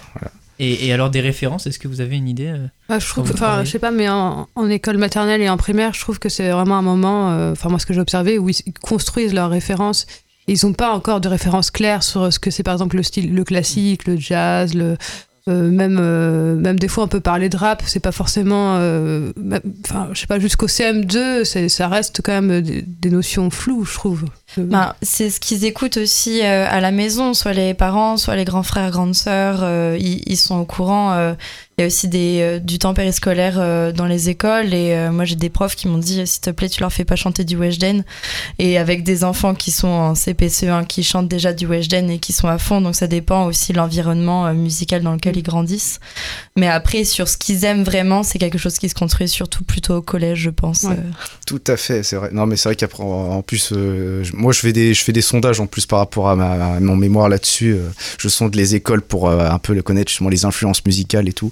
Et, alors des références, est-ce que vous avez une idée euh, bah, Je trouve, enfin, je sais pas, mais en, école maternelle et en primaire, je trouve que c'est vraiment un moment, euh, enfin moi ce que j'ai observé, où ils construisent leurs références. Ils n'ont pas encore de références claires sur ce que c'est par exemple le style, le classique, le jazz, le, euh, même, euh, même des fois on peut parler de rap, c'est pas forcément, euh, enfin je sais pas jusqu'au CM2, ça reste quand même des, notions floues, je trouve. Ben, c'est ce qu'ils écoutent aussi à la maison, soit les parents, soit les grands frères, grandes sœurs, ils, ils, sont au courant. Il y a aussi des, euh, du temps périscolaire euh, dans les écoles et euh, moi j'ai des profs qui m'ont dit s'il te plaît tu leur fais pas chanter du Weshden et avec des enfants qui sont en CPCE1 qui chantent déjà du Weshden et qui sont à fond donc ça dépend aussi de l'environnement musical dans lequel ils grandissent. Mais après sur ce qu'ils aiment vraiment c'est quelque chose qui se construit surtout plutôt au collège je pense tout à fait c'est vrai. Non mais c'est vrai qu'après en plus moi je fais des je fais des sondages en plus par rapport à, ma, mon mémoire là-dessus je sonde les écoles pour un peu le connaître justement les influences musicales et tout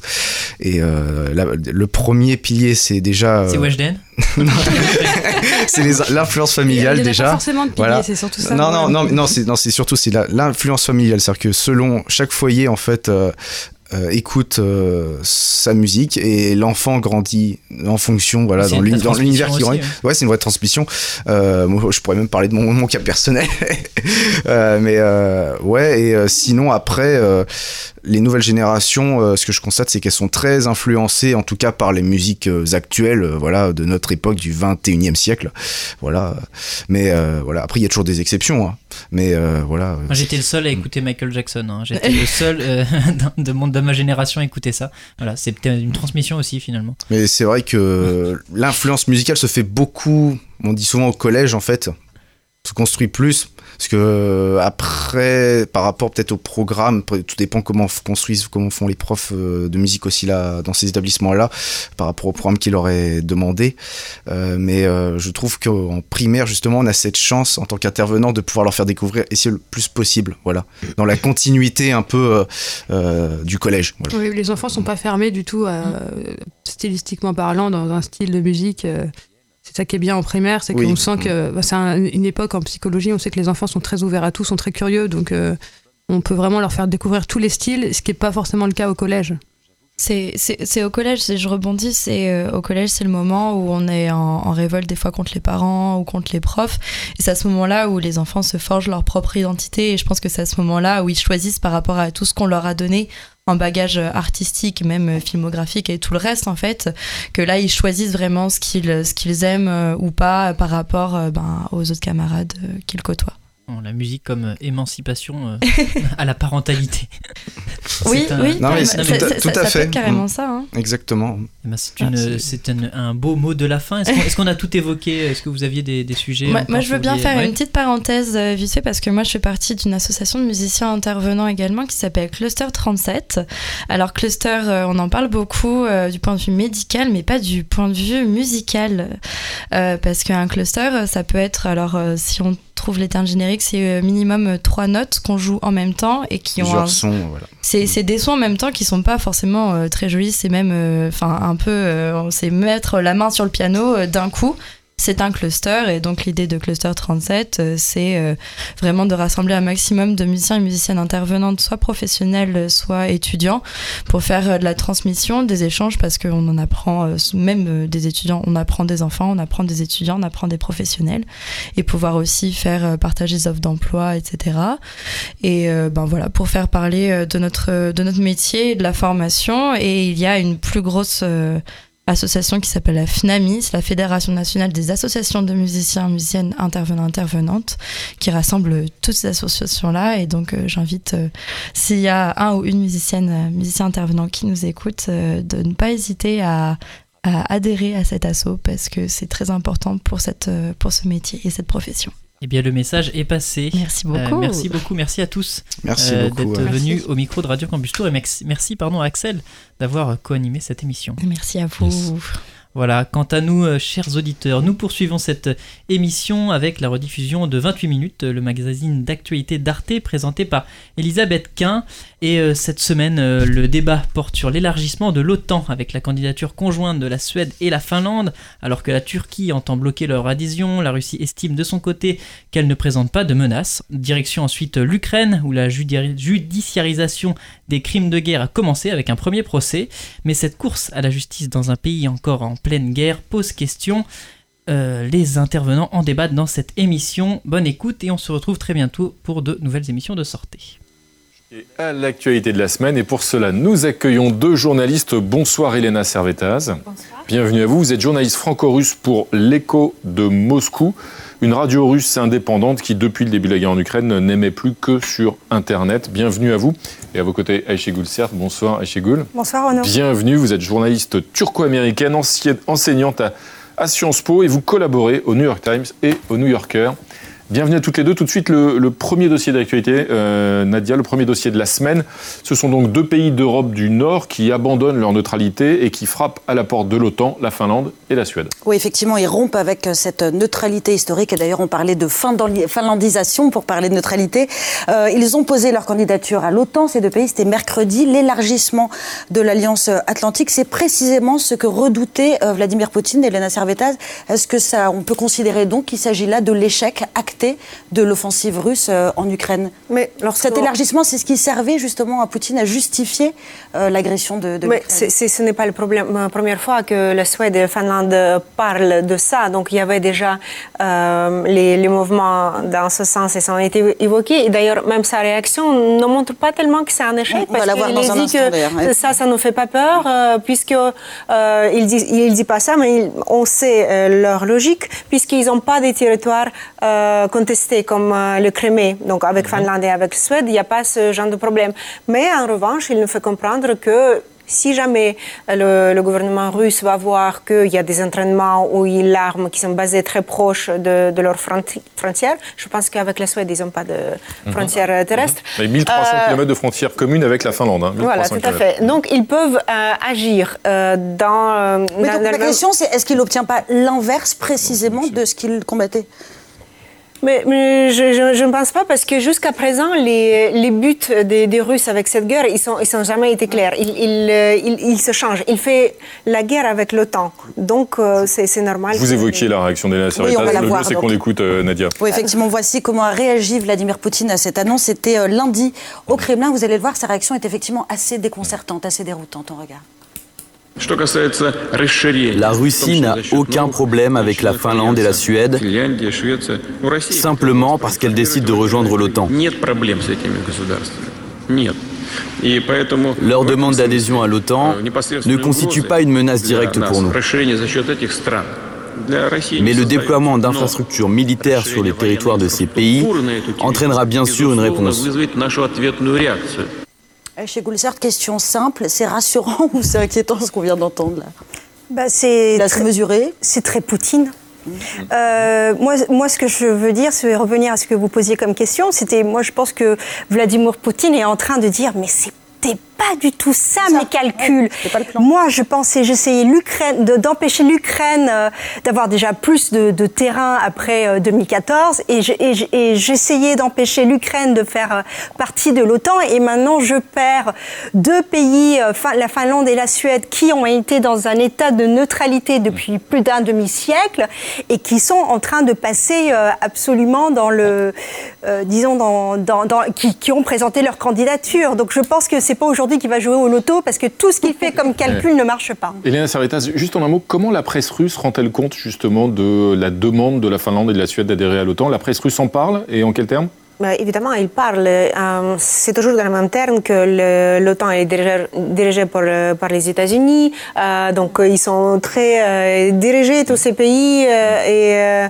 et euh, le premier pilier, c'est déjà. C'est euh, Weshden [LAUGHS] [LAUGHS] c'est l'influence familiale il déjà. Pas forcément de pilier, c'est surtout ça. Non, non, non, non, c'est surtout c'est l'influence familiale, c'est-à-dire que selon chaque foyer, en fait, euh, euh, écoute euh, sa musique et l'enfant grandit en fonction voilà dans l'univers qui grandit ouais, c'est une vraie transmission. Euh, moi, je pourrais même parler de mon, mon cas personnel. [LAUGHS] Mais ouais et sinon après les nouvelles générations ce que je constate c'est qu'elles sont très influencées en tout cas par les musiques actuelles voilà de notre époque du 21e siècle. Voilà. Mais voilà. Après il y a toujours des exceptions hein. Mais voilà j'étais le seul à écouter Michael Jackson hein. j'étais le [LAUGHS] seul [LAUGHS] de mon de ma génération écouter ça. Voilà, c'est une transmission aussi finalement. Mais c'est vrai que l'influence musicale se fait beaucoup, on dit souvent au collège en fait, se construit plus parce que euh, après, par rapport peut-être au programme, tout dépend comment construisent, comment font les profs euh, de musique aussi là dans ces établissements-là, par rapport au programme qu'ils leur est demandé. Euh, mais je trouve qu'en primaire justement, on a cette chance en tant qu'intervenant de pouvoir leur faire découvrir essayer le plus possible, voilà, dans la continuité un peu du collège. Oui, les enfants sont pas fermés du tout, stylistiquement parlant, dans un style de musique ça qui est bien en primaire, c'est qu'on sent que bah, c'est une époque en psychologie, on sait que les enfants sont très ouverts à tout, sont très curieux, donc euh, on peut vraiment leur faire découvrir tous les styles, ce qui n'est pas forcément le cas au collège. C'est au collège, si je rebondis, c'est euh, au collège, c'est le moment où on est en, en, révolte des fois contre les parents ou contre les profs. Et c'est à ce moment-là où les enfants se forgent leur propre identité. Et je pense que c'est à ce moment-là où ils choisissent par rapport à tout ce qu'on leur a donné en bagage artistique, même filmographique et tout le reste en fait, que là ils choisissent vraiment ce qu'ils ce qu'ils aiment euh, ou pas par rapport euh, ben, aux autres camarades qu'ils côtoient la musique comme euh, émancipation euh, [LAUGHS] à la parentalité. oui, oui, non, mais ça, tout, à fait. carrément ça. Hein. Exactement. Eh ben, c'est ah, un, beau mot de la fin. Est-ce qu'on a tout évoqué? Est-ce que vous aviez des, sujets Moi, je veux bien faire une petite parenthèse euh, vite fait parce que moi, je fais partie d'une association de musiciens intervenants également qui s'appelle Cluster 37. Alors, Cluster, on en parle beaucoup du point de vue médical, mais pas du point de vue musical. parce qu'un cluster, ça peut être, alors, si on trouve les termes génériques, c'est euh, minimum euh, trois notes qu'on joue en même temps et qui ont un... sons, voilà. C'est des sons en même temps qui sont pas forcément euh, très jolis, c'est même enfin un peu c'est mettre la main sur le piano d'un coup c'est un cluster et donc l'idée de Cluster 37, euh, c'est euh, vraiment de rassembler un maximum de musiciens et musiciennes intervenantes, soit professionnels, soit étudiants, pour faire euh, de la transmission, des échanges, parce qu'on en apprend, même des étudiants, on apprend des enfants, on apprend des étudiants, on apprend des professionnels, et pouvoir aussi faire partager des offres d'emploi, etc. Et ben voilà, pour faire parler de notre, de notre métier, de la formation, et il y a une plus grosse association qui s'appelle la FNAMI, c'est la Fédération nationale des associations de musiciens, musiciennes, intervenants, intervenantes, qui rassemble toutes ces associations-là. Et donc, euh, j'invite, euh, s'il y a un ou une musicienne, euh, musicien intervenant qui nous écoute, de ne pas hésiter à, à, adhérer à cet assaut parce que c'est très important pour, cette, pour ce métier et cette profession. Eh bien, le message est passé. Merci beaucoup. merci beaucoup, merci à tous merci d'être venus au micro de Radio Campus Tour et merci, pardon, à Axel d'avoir co-animé cette émission. Merci à vous. Voilà, quant à nous, euh, chers auditeurs, nous poursuivons cette émission avec la rediffusion de 28 minutes, le magazine d'actualité d'Arte présenté par Elisabeth Quint. Et euh, cette semaine, euh, le débat porte sur l'élargissement de l'OTAN avec la candidature conjointe de la Suède et la Finlande, alors que la Turquie entend bloquer leur adhésion. La Russie estime de son côté qu'elle ne présente pas de menace. Direction ensuite l'Ukraine, où la judiciarisation des crimes de guerre a commencé avec un premier procès. Mais cette course à la justice dans un pays encore en pleine guerre pose question. Euh, les intervenants en débattent dans cette émission. Bonne écoute et on se retrouve très bientôt pour de nouvelles émissions de sortie. À l'actualité de la semaine, et pour cela, nous accueillons deux journalistes. Bonsoir Elena Servetaz. Bonsoir. Bienvenue à vous. Vous êtes journaliste franco-russe pour l'Écho de Moscou, une radio russe indépendante qui, depuis le début de la guerre en Ukraine, n'aimait plus que sur Internet. Bienvenue à vous. Et à vos côtés, Aïchegul Sert. Bonsoir Aïchegul. Bonsoir Renaud. Bienvenue. Vous êtes journaliste turco-américaine, enseignante à, à Sciences Po et vous collaborez au New York Times et au New Yorker. Bienvenue à toutes les deux. Tout de suite, le, premier dossier d'actualité, euh, Nadia, le premier dossier de la semaine. Ce sont donc deux pays d'Europe du Nord qui abandonnent leur neutralité et qui frappent à la porte de l'OTAN, la Finlande et la Suède. Oui, effectivement, ils rompent avec cette neutralité historique. D'ailleurs, on parlait de finlandisation pour parler de neutralité. Euh, ils ont posé leur candidature à l'OTAN, ces deux pays. C'était mercredi. L'élargissement de l'Alliance Atlantique, c'est précisément ce que redoutait euh, Vladimir Poutine et Elena Servetaz. Est-ce que ça, on peut considérer donc qu'il s'agit là de l'échec actif de l'offensive russe en Ukraine. Mais Cet élargissement, c'est ce qui servait justement à Poutine à justifier l'agression de, de Mais ce n'est pas le problème. La première fois que la Suède et la Finlande parlent de ça, donc il y avait déjà les, les, mouvements dans ce sens et ça a été évoqué. Et d'ailleurs, même sa réaction ne montre pas tellement que c'est un échec. parce qu'il dit que ça, ça ne fait pas peur, euh, puisque euh, il dit, il dit pas ça, mais on sait euh, leur logique, puisqu'ils n'ont pas des territoires euh, contestés comme le Crimée. Donc avec mhm. Finlande et avec Suède, il n'y a pas ce genre de problème. Mais en revanche, il nous fait comprendre que si jamais le, gouvernement russe va voir qu'il y a des entraînements ou l'arme qui sont basés très proches de, de leurs frontières, je pense qu'avec la Suède, ils n'ont pas de mhm. frontières terrestres. Mais 1300 euh, km de frontières communes avec la Finlande. Hein, voilà, tout à fait. Donc ils peuvent euh, agir euh, dans, Mais donc, La question, c'est est-ce qu'il n'obtient pas l'inverse précisément de ce qu'il combattait? Mais, je, ne pense pas parce que jusqu'à présent, les, les buts des, des, Russes avec cette guerre, ils n'ont ils sont jamais été clairs. Ils, ils, euh, ils, se changent. Il fait la guerre avec l'OTAN. Donc, euh, c'est normal. Vous évoquiez la réaction des oui, Le mieux, c'est qu'on écoute euh, Nadia. Oui, effectivement. Voici comment a réagi Vladimir Poutine à cette annonce. C'était lundi au Kremlin. Vous allez le voir, sa réaction est effectivement assez déconcertante, assez déroutante. On regarde. La Russie n'a aucun problème avec la Finlande et la Suède, simplement parce qu'elle décide de rejoindre l'OTAN. Leur demande d'adhésion à l'OTAN ne constitue pas une menace directe pour nous. Mais le déploiement d'infrastructures militaires sur les territoires de ces pays entraînera bien sûr une réponse. Eh, chez Goulsart, question simple, c'est rassurant [LAUGHS] ou c'est inquiétant ce qu'on vient d'entendre là? Bah, C'est très mesuré. C'est très Poutine. Euh, moi, moi, ce que je veux dire, c'est revenir à ce que vous posiez comme question. C'était, moi, je pense que Vladimir Poutine est en train de dire, mais c'est pas du tout ça, mes calculs. Moi, je pensais, j'essayais l'Ukraine, d'empêcher l'Ukraine euh, d'avoir déjà plus de, terrain après 2014, euh, et j'essayais d'empêcher l'Ukraine de faire euh, partie de l'OTAN, et maintenant je perds deux pays, la Finlande et la Suède, qui ont été dans un état de neutralité depuis plus d'un demi-siècle, et qui sont en train de passer absolument dans le, disons, dans, dans, qui, qui ont présenté leur candidature. Donc je pense que c'est pas aujourd'hui qui va jouer au loto parce que tout ce qu'il fait comme calcul ne marche pas. Hélène Sarvetas, juste en un mot, comment la presse russe rend-elle compte justement de la demande de la Finlande et de la Suède d'adhérer à l'OTAN? La presse russe en parle et en quels termes bah, évidemment, il parle. Euh, c'est toujours dans le même terme que l'OTAN est dirigé, par, par, les États-Unis. Euh, donc, ils sont très euh, dirigés, tous ces pays. et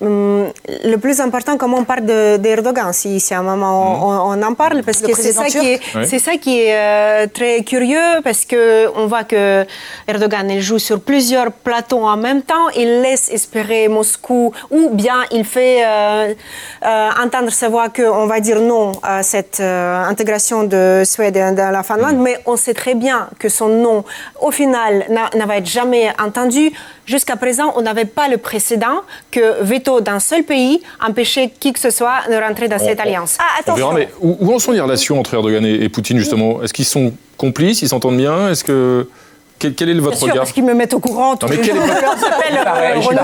le plus important, comment on parle d'Erdogan, si, si à un moment on, en parle, parce que c'est ça, qui est, c'est ça qui est euh, très curieux, parce qu'on voit que Erdogan joue sur plusieurs plateaux en même temps, il laisse espérer Moscou, ou bien il fait euh, euh, entendre sa voix qu'on va dire non à cette intégration de Suède dans la Finlande, mais on sait très bien que son non, au final, n'a être jamais entendu. Jusqu'à présent, on n'avait pas le précédent que veto d'un seul pays empêchait qui que ce soit de rentrer dans cette alliance. Ah, attention. mais où, en sont les relations entre Erdogan et, et Poutine, justement? Est-ce qu'ils sont complices? Ils s'entendent bien? Est-ce que quel, est votre regard Parce qu'ils me mettent au courant. Non, mais quel est votre...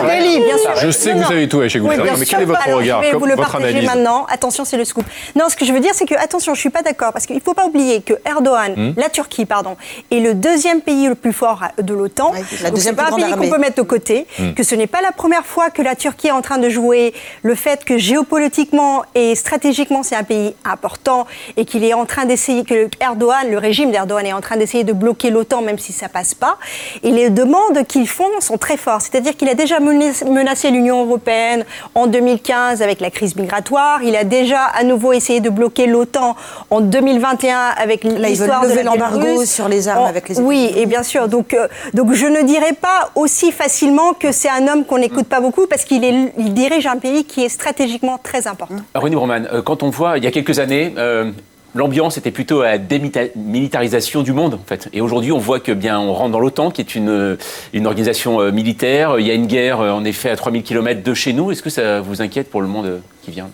bien sûr. Je sais que vous savez tout chez vous. mais quel est votre regard Je vais vous le partager maintenant. Attention, c'est le scoop. Non, ce que je veux dire, c'est que, attention, je suis pas d'accord. Parce qu'il ne faut pas oublier que Erdogan, hmm. la Turquie, pardon, est le deuxième pays le plus fort de l'OTAN. Ouais, c'est pas un pays qu'on peut mettre de côté. Hmm. Que ce n'est pas la première fois que la Turquie est en train de jouer le fait que géopolitiquement et stratégiquement, c'est un pays important et qu'il est en train d'essayer, que Erdogan, le régime d'Erdogan est en train d'essayer de bloquer l'OTAN, même si ça passe pas. Et les demandes qu'ils font sont très fortes. C'est-à-dire qu'il a déjà menacé l'Union européenne en 2015 avec la crise migratoire. Il a déjà à nouveau essayé de bloquer l'OTAN en 2021 avec l'histoire de l'embargo sur les armes avec les Oui, et bien sûr. Donc, euh, donc je ne dirais pas aussi facilement que c'est un homme qu'on n'écoute pas beaucoup parce qu'il dirige un pays qui est stratégiquement très important. René Roman, euh, quand on voit il y a quelques années euh, l'ambiance était plutôt à la démilitarisation du monde, en fait. Et aujourd'hui, on voit que bien, on rentre dans l'OTAN, qui est une, une organisation euh, militaire. Il y a une guerre, euh, en effet, à 3000 km de chez nous. Est-ce que ça vous inquiète pour le monde euh, qui vient?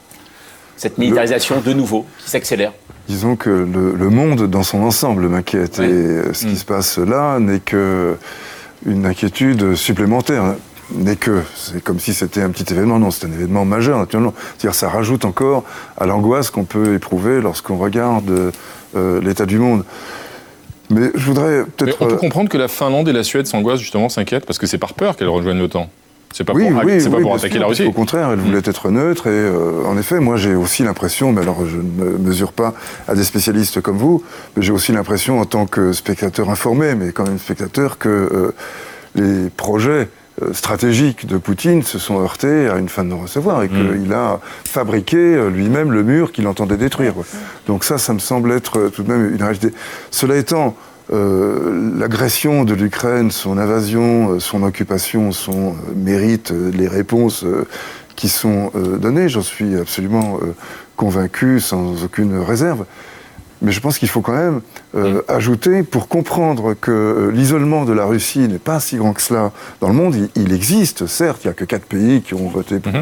Cette militarisation de nouveau, qui s'accélère Disons que le, monde dans son ensemble m'inquiète. Et ce qui mm. se passe là n'est que une inquiétude supplémentaire. N'est que. C'est comme si c'était un petit événement. Non, c'est un événement majeur, naturellement. C'est-à-dire ça rajoute encore à l'angoisse qu'on peut éprouver lorsqu'on regarde euh, l'état du monde. Mais je voudrais peut-être. On peut comprendre que la Finlande et la Suède s'angoissent, justement, s'inquiètent, parce que c'est par peur qu'elles rejoignent l'OTAN. C'est pas oui, pour, oui, c'est pas oui, pour attaquer sûr, la Russie. qu'au contraire, elle voulait être neutre. Et euh, en effet, moi, j'ai aussi l'impression, mais alors je ne me mesure pas à des spécialistes comme vous, mais j'ai aussi l'impression, en tant que spectateur informé, mais quand même spectateur, que euh, les projets euh, stratégiques de Poutine se sont heurtés à une fin de non-recevoir et qu'il a fabriqué euh, lui-même le mur qu'il entendait détruire. quoi. Donc ça, ça me semble être euh, tout de même une réalité. Cela étant, euh, l'agression de l'Ukraine, son invasion, euh, son occupation, son euh, mérite euh, les réponses euh, qui sont euh, données. J'en suis absolument euh, convaincu, sans aucune réserve. Mais je pense qu'il faut quand même euh, ajouter, pour comprendre que euh, l'isolement de la Russie n'est pas si grand que cela dans le monde, il, il existe, certes, il n'y a que quatre pays qui ont voté pour,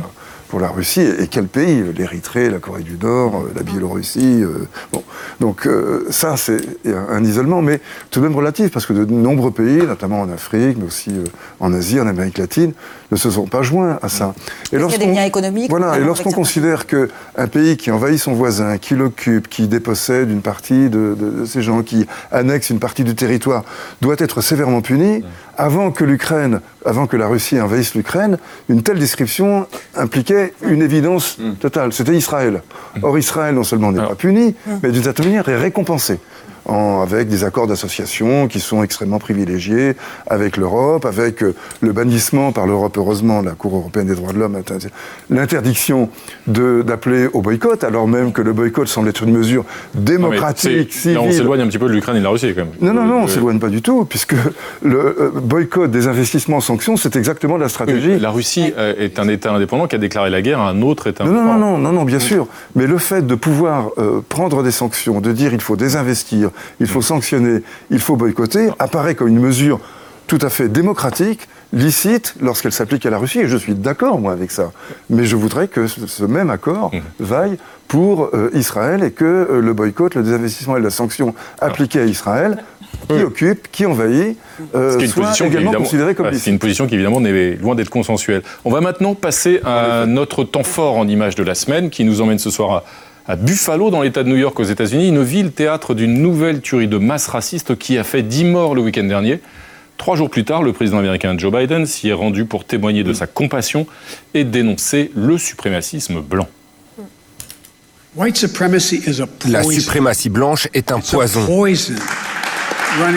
pour la Russie. Et quel pays L'Érythrée, la Corée du Nord, euh, la Biélorussie. euh, bon. Donc euh, ça, c'est un, un isolement, mais tout de même relatif, parce que de nombreux pays, notamment en Afrique, mais aussi euh, en Asie, en Amérique latine, ne se sont pas joints à ça. qu'il y a des liens économiques, Voilà, et lorsqu'on considère qu'un pays qui envahit son voisin, qui l'occupe, qui dépossède une partie de, de- de ces gens, qui annexe une partie du territoire, doit être sévèrement puni, avant que l'Ukraine, avant que la Russie envahisse l'Ukraine, une telle description impliquait une évidence totale. C'était Israël. Or, Israël, non seulement n'est pas puni, mais d'une certaine manière est récompensé. En- avec des accords d'association qui sont extrêmement privilégiés avec l'Europe, avec euh, le bannissement par l'Europe, heureusement, la Cour européenne des droits de l'homme, inter- l'interdiction d'appeler au boycott, alors même que le boycott semble être une mesure démocratique, Là, on civile. s'éloigne un petit peu de l'Ukraine et de la Russie, quand même. Non, non, non, on Euh, s'éloigne pas du tout, puisque le euh, boycott des investissements en sanctions, c'est exactement la stratégie. La Russie est un État indépendant qui a déclaré la guerre à un autre État indépendant. non, non, non, non, bien sûr. Mais le fait de pouvoir prendre des sanctions, de dire il faut désinvestir, il faut sanctionner, il faut boycotter, apparaît comme une mesure tout à fait démocratique, licite, lorsqu'elle s'applique à la Russie. Et je suis d'accord, moi, avec ça. Mais je voudrais que ce, même accord vaille pour euh, Israël et que euh, le boycott, le désinvestissement et la sanction appliquée à Israël, qui occupe, qui envahit, euh, qui est une soit également considérée comme licite. C'est une position qui, évidemment, n'est loin d'être consensuelle. On va maintenant passer à notre temps fort en images de la semaine, qui nous emmène ce soir à, à Buffalo, dans l'État de New York, aux États-Unis, une ville théâtre d'une nouvelle tuerie de masse raciste qui a fait 10 morts le week-end dernier. Trois jours plus tard, le président américain Joe Biden s'y est rendu pour témoigner de sa compassion et dénoncer le suprémacisme blanc. La suprématie blanche est un poison,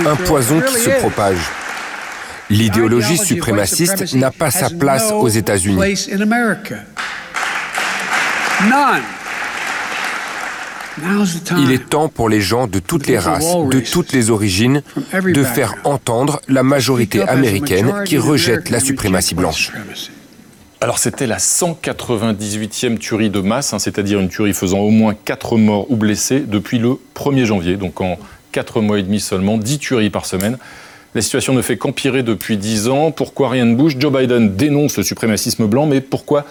un poison qui se propage. L'idéologie suprémaciste n'a pas sa place aux États-Unis. Il est temps pour les gens de toutes les races, de toutes les origines, de faire entendre la majorité américaine qui rejette la suprématie blanche. Alors c'était la 198e tuerie de masse, hein, c'est-à-dire une tuerie faisant au moins 4 morts ou blessés depuis le 1er janvier, donc en 4 mois et demi seulement, 10 tueries par semaine. La situation ne fait qu'empirer depuis 10 ans. Pourquoi rien ne bouge? Joe Biden dénonce le suprémacisme blanc, mais pourquoi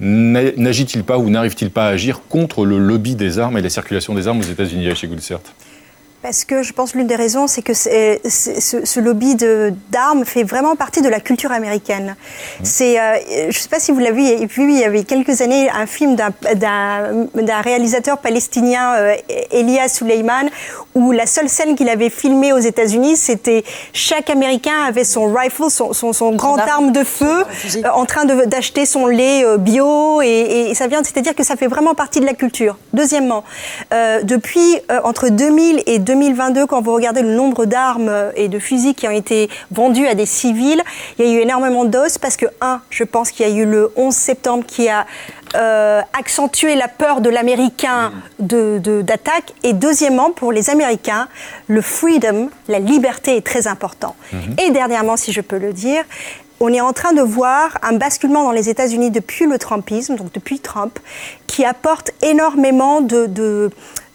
n'agit-il pas ou n'arrive-t-il pas à agir contre le lobby des armes et la circulation des armes aux États-Unis, chez Goulcert Parce que je pense l'une des raisons, c'est que c'est- c'est- ce, ce lobby de- d'armes fait vraiment partie de la culture américaine. C'est, euh, je ne sais pas si vous l'avez vu, il y avait quelques années un film d'un- d'un d'un réalisateur palestinien, euh, Elias Suleiman, où la seule scène qu'il avait filmée aux États-Unis, c'était chaque Américain avait son rifle, son, son- son grande arme de feu, euh, en train de- d'acheter son lait euh, bio, et, et ça vient, c'est-à-dire que ça fait vraiment partie de la culture. Deuxièmement, euh, depuis euh, entre 2000 et 2022, quand vous regardez le nombre d'armes euh, et de fusils qui ont été vendus à des civils, il y a eu énormément d'os parce que, un, je pense qu'il y a eu le 11 septembre qui a euh, accentué la peur de l'Américain de- de- d'attaque. et deuxièmement, pour les Américains, le freedom, la liberté est très important. Et dernièrement, si je peux le dire, on est en train de voir un basculement dans les États-Unis depuis le Trumpisme, donc depuis Trump, qui apporte énormément de, de,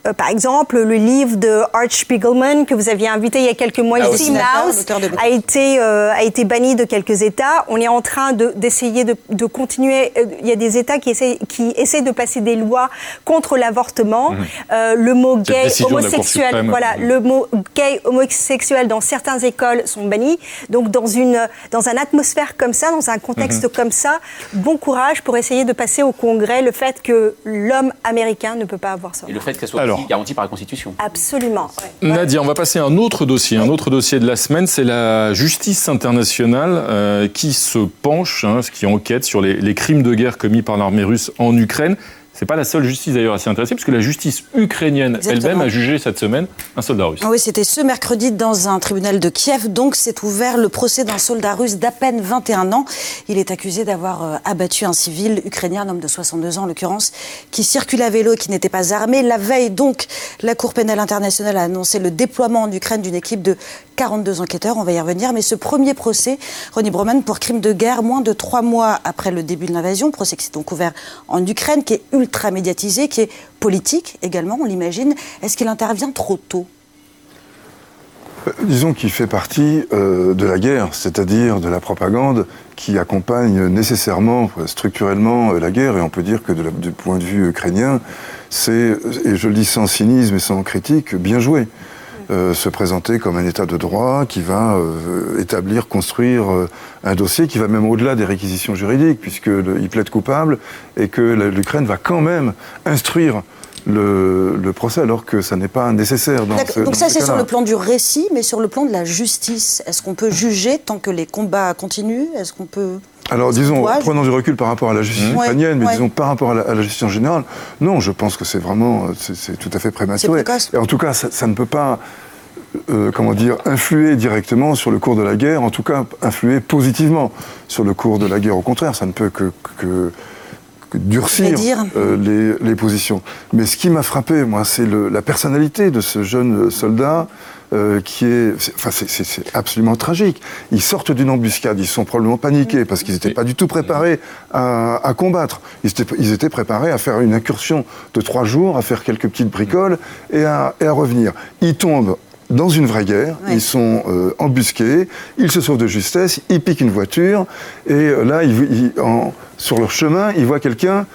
euh, par exemple, le livre de Art Spiegelman que vous aviez invité il y a quelques mois Ah, ici, dessinateur, Mouse, de- a été, euh, a été banni de quelques États. On est en train de- d'essayer de, de continuer. euh, Il y a des États qui essaient, qui essaient de passer des lois contre l'avortement. Mhm. Euh, le mot gay, homosexuel, voilà, Mhm. le mot gay, homosexuel dans certaines écoles sont bannis. Donc, dans une, dans une atmosphère comme ça, dans un contexte Mhm. comme ça, bon courage pour essayer de passer au Congrès le fait que l'homme américain ne peut pas avoir ça. Et le fait qu'elle soit Alors. garantie par la Constitution. Absolument. ouais. Nadia, on va passer à un autre dossier. Un autre dossier de la semaine, c'est la justice internationale euh, qui se penche, hein, qui enquête sur les, les crimes de guerre commis par l'armée russe en Ukraine. C'est pas la seule justice d'ailleurs assez intéressée, puisque la justice ukrainienne elle-même a jugé cette semaine un soldat russe. Ah Oui, c'était ce mercredi dans un tribunal de Kiev. Donc, s'est ouvert le procès d'un soldat russe d'à peine 21 ans. Il est accusé d'avoir euh, abattu un civil ukrainien, un homme de 62 ans en l'occurrence, qui circulait à vélo et qui n'était pas armé. La veille, donc, la Cour pénale internationale a annoncé le déploiement en Ukraine d'une équipe de 42 enquêteurs. On va y revenir. Mais ce premier procès, Ronnie Broman, pour crime de guerre, moins de trois mois après le début de l'invasion, procès qui s'est donc ouvert en Ukraine, qui est ultra médiatisé, qui est politique également, on l'imagine. Est-ce qu'il intervient trop tôt? Euh, Disons qu'il fait partie euh, de la guerre, c'est-à-dire de la propagande qui accompagne nécessairement, euh, structurellement la guerre. Et on peut dire que du point de vue ukrainien, c'est, et je le dis sans cynisme et sans critique, bien joué. Euh, se présenter comme un État de droit qui va euh, établir, construire euh, un dossier qui va même au-delà des réquisitions juridiques, puisqu'il plaide coupable et que l'Ukraine va quand même instruire le, le procès alors que ça n'est pas nécessaire dans ce Donc dans ça, ce c'est sur le plan du récit, mais sur le plan de la justice, est-ce qu'on peut juger tant que les combats continuent? Est-ce qu'on peut... Alors disons, prenons du recul par rapport à la justice Mmh. ukrainienne, mais Ouais, disons par rapport à la, à la justice en général, non, je pense que c'est vraiment, c'est tout à fait prématuré. Et en tout cas, ça, ça ne peut pas, euh, comment dire, influer directement sur le cours de la guerre, en tout cas influer positivement sur le cours de la guerre. Au contraire, ça ne peut que, que- que durcir euh, les, les positions. Mais ce qui m'a frappé, moi, c'est le- la personnalité de ce jeune soldat. euh, qui est, c'est- enfin, c'est- c'est c'est absolument tragique. Ils sortent d'une embuscade, ils sont probablement paniqués parce qu'ils n'étaient pas du tout préparés à, à combattre. Ils étaient, ils étaient préparés à faire une incursion de trois jours, à faire quelques petites bricoles et à, et à revenir. Ils tombent dans une vraie guerre, Ouais. ils sont euh, embusqués, ils se sauvent de justesse, ils piquent une voiture et euh, là, ils- ils- en- sur leur chemin, ils voient quelqu'un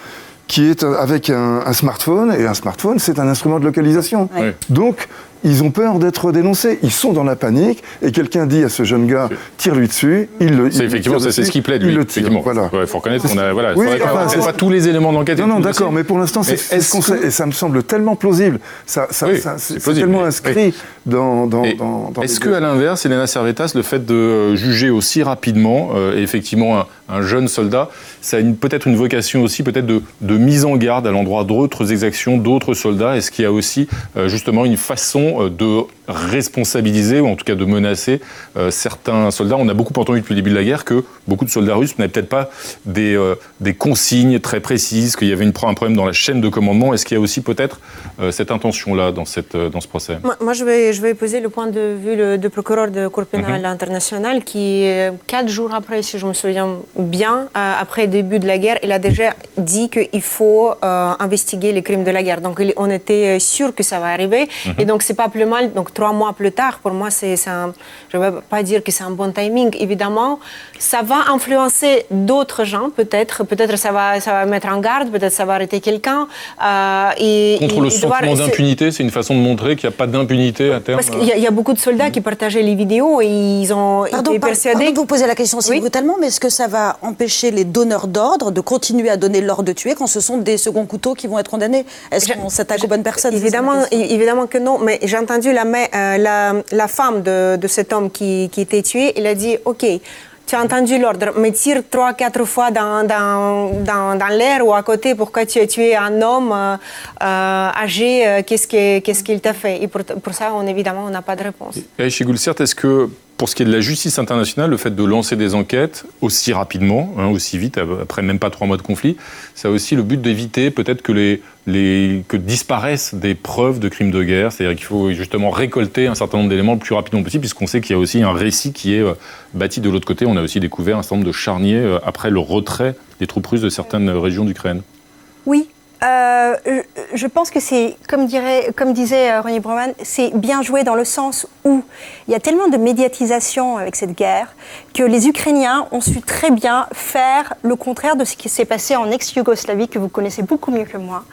qui est avec un, un smartphone, et un smartphone, c'est un instrument de localisation. Ouais. Donc, ils ont peur d'être dénoncés. Ils sont dans la panique, et quelqu'un dit à ce jeune gars, tire-lui dessus, il le C'est il effectivement, c'est ce qui plaide, il lui. le tire. Voilà. Il faut reconnaître qu'on a. Voilà, Oui, enfin, pas tous les éléments d'enquête. Non, non, d'accord, mais pour l'instant, c'est ce qu'on sait, et ça me semble tellement plausible. Ça, ça- Oui, ça- c'est tellement mais- inscrit dans, dans, Et dans, dans Est-ce que, à l'inverse, Elena Servetas, le fait de juger aussi rapidement, euh, effectivement, un, un jeune soldat, ça a peut-être une vocation aussi, peut-être de, mise en garde à l'endroit d'autres exactions, d'autres soldats. Est-ce qu'il y a aussi, euh, justement, une façon euh, de responsabiliser, ou en tout cas de menacer euh, certains soldats On a beaucoup entendu depuis le début de la guerre que beaucoup de soldats russes n'avaient peut-être pas des, euh, des consignes très précises, qu'il y avait une, un problème dans la chaîne de commandement. Est-ce qu'il y a aussi peut-être euh, cette intention-là dans, cette, dans ce procès? Moi, moi, je, vais, je vais poser le point de vue le- du procureur de Cour pénale Mhm. internationale qui, quatre jours après, si je me souviens bien, après le début de la guerre, il a déjà dit qu'il faut investiguer les crimes de la guerre. Donc, on était sûr que ça va arriver. Mhm. Et donc, c'est pas plus mal. Donc, trois mois plus tard, pour moi, c'est c'est un. Je ne vais pas dire que c'est un bon timing, évidemment. Ça va influencer d'autres gens, peut-être. Peut-être ça va, ça va mettre en garde, peut-être ça va arrêter quelqu'un. euh, et- Contre et- le et sentiment c'est- d'impunité, c'est une façon de montrer qu'il n'y a pas d'impunité à terme parce qu'il y, a- il y a beaucoup de soldats qui partageaient les vidéos et ils ont Pardon, été persuadés. pardon de vous poser la question aussi Oui. brutalement, mais est-ce que ça va empêcher les donneurs d'ordre de continuer à donner l'ordre de tuer quand ce sont des seconds couteaux qui vont être condamnés? Est-ce qu'on s'attaque aux bonnes personnes? Évidemment, évidemment que non, mais j'ai entendu la, euh, la, femme de, cet homme qui, qui était tué, il a dit, OK, tu as entendu l'ordre, mais tire trois, quatre fois dans, l'air ou à côté, pourquoi tu as tué un homme euh, euh, âgé, qu'est-ce que- qu'est-ce qu'il t'a fait? Et pour, ça, évidemment, on n'a pas de réponse. Et chez Goulcert, est-ce que pour ce qui est de la justice internationale, le fait de lancer des enquêtes aussi rapidement, hein, aussi vite, après même pas trois mois de conflit, ça a aussi le but d'éviter peut-être que, que disparaissent des preuves de crimes de guerre. C'est-à-dire qu'il faut justement récolter un certain nombre d'éléments le plus rapidement possible, puisqu'on sait qu'il y a aussi un récit qui est euh, bâti de l'autre côté. On a aussi découvert un certain nombre de charniers euh, après le retrait des troupes russes de certaines régions d'Ukraine. Oui. Euh, je pense que c'est, comme, dirait, comme disait euh, Ronnie Broman, c'est bien joué dans le sens où il y a tellement de médiatisation avec cette guerre que les Ukrainiens ont su très bien faire le contraire de ce qui s'est passé en ex-Yougoslavie, que vous connaissez beaucoup mieux que moi.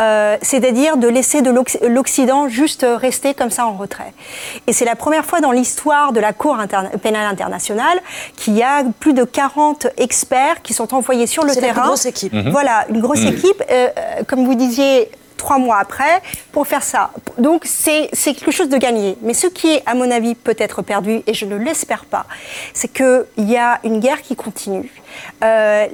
Euh, c'est-à-dire de laisser de l'Occident juste rester comme ça en retrait. Et c'est la première fois dans l'histoire de la Cour pénale internationale qu'il y a plus de 40 experts qui sont envoyés sur le terrain. C'est une grosse équipe. Voilà, une grosse mhm. équipe. Euh, comme vous disiez, trois mois après pour faire ça. Donc c'est quelque chose de gagné. Mais ce qui est, à mon avis, peut-être perdu, et je ne l'espère pas, c'est qu'il y a une guerre qui continue. Euh,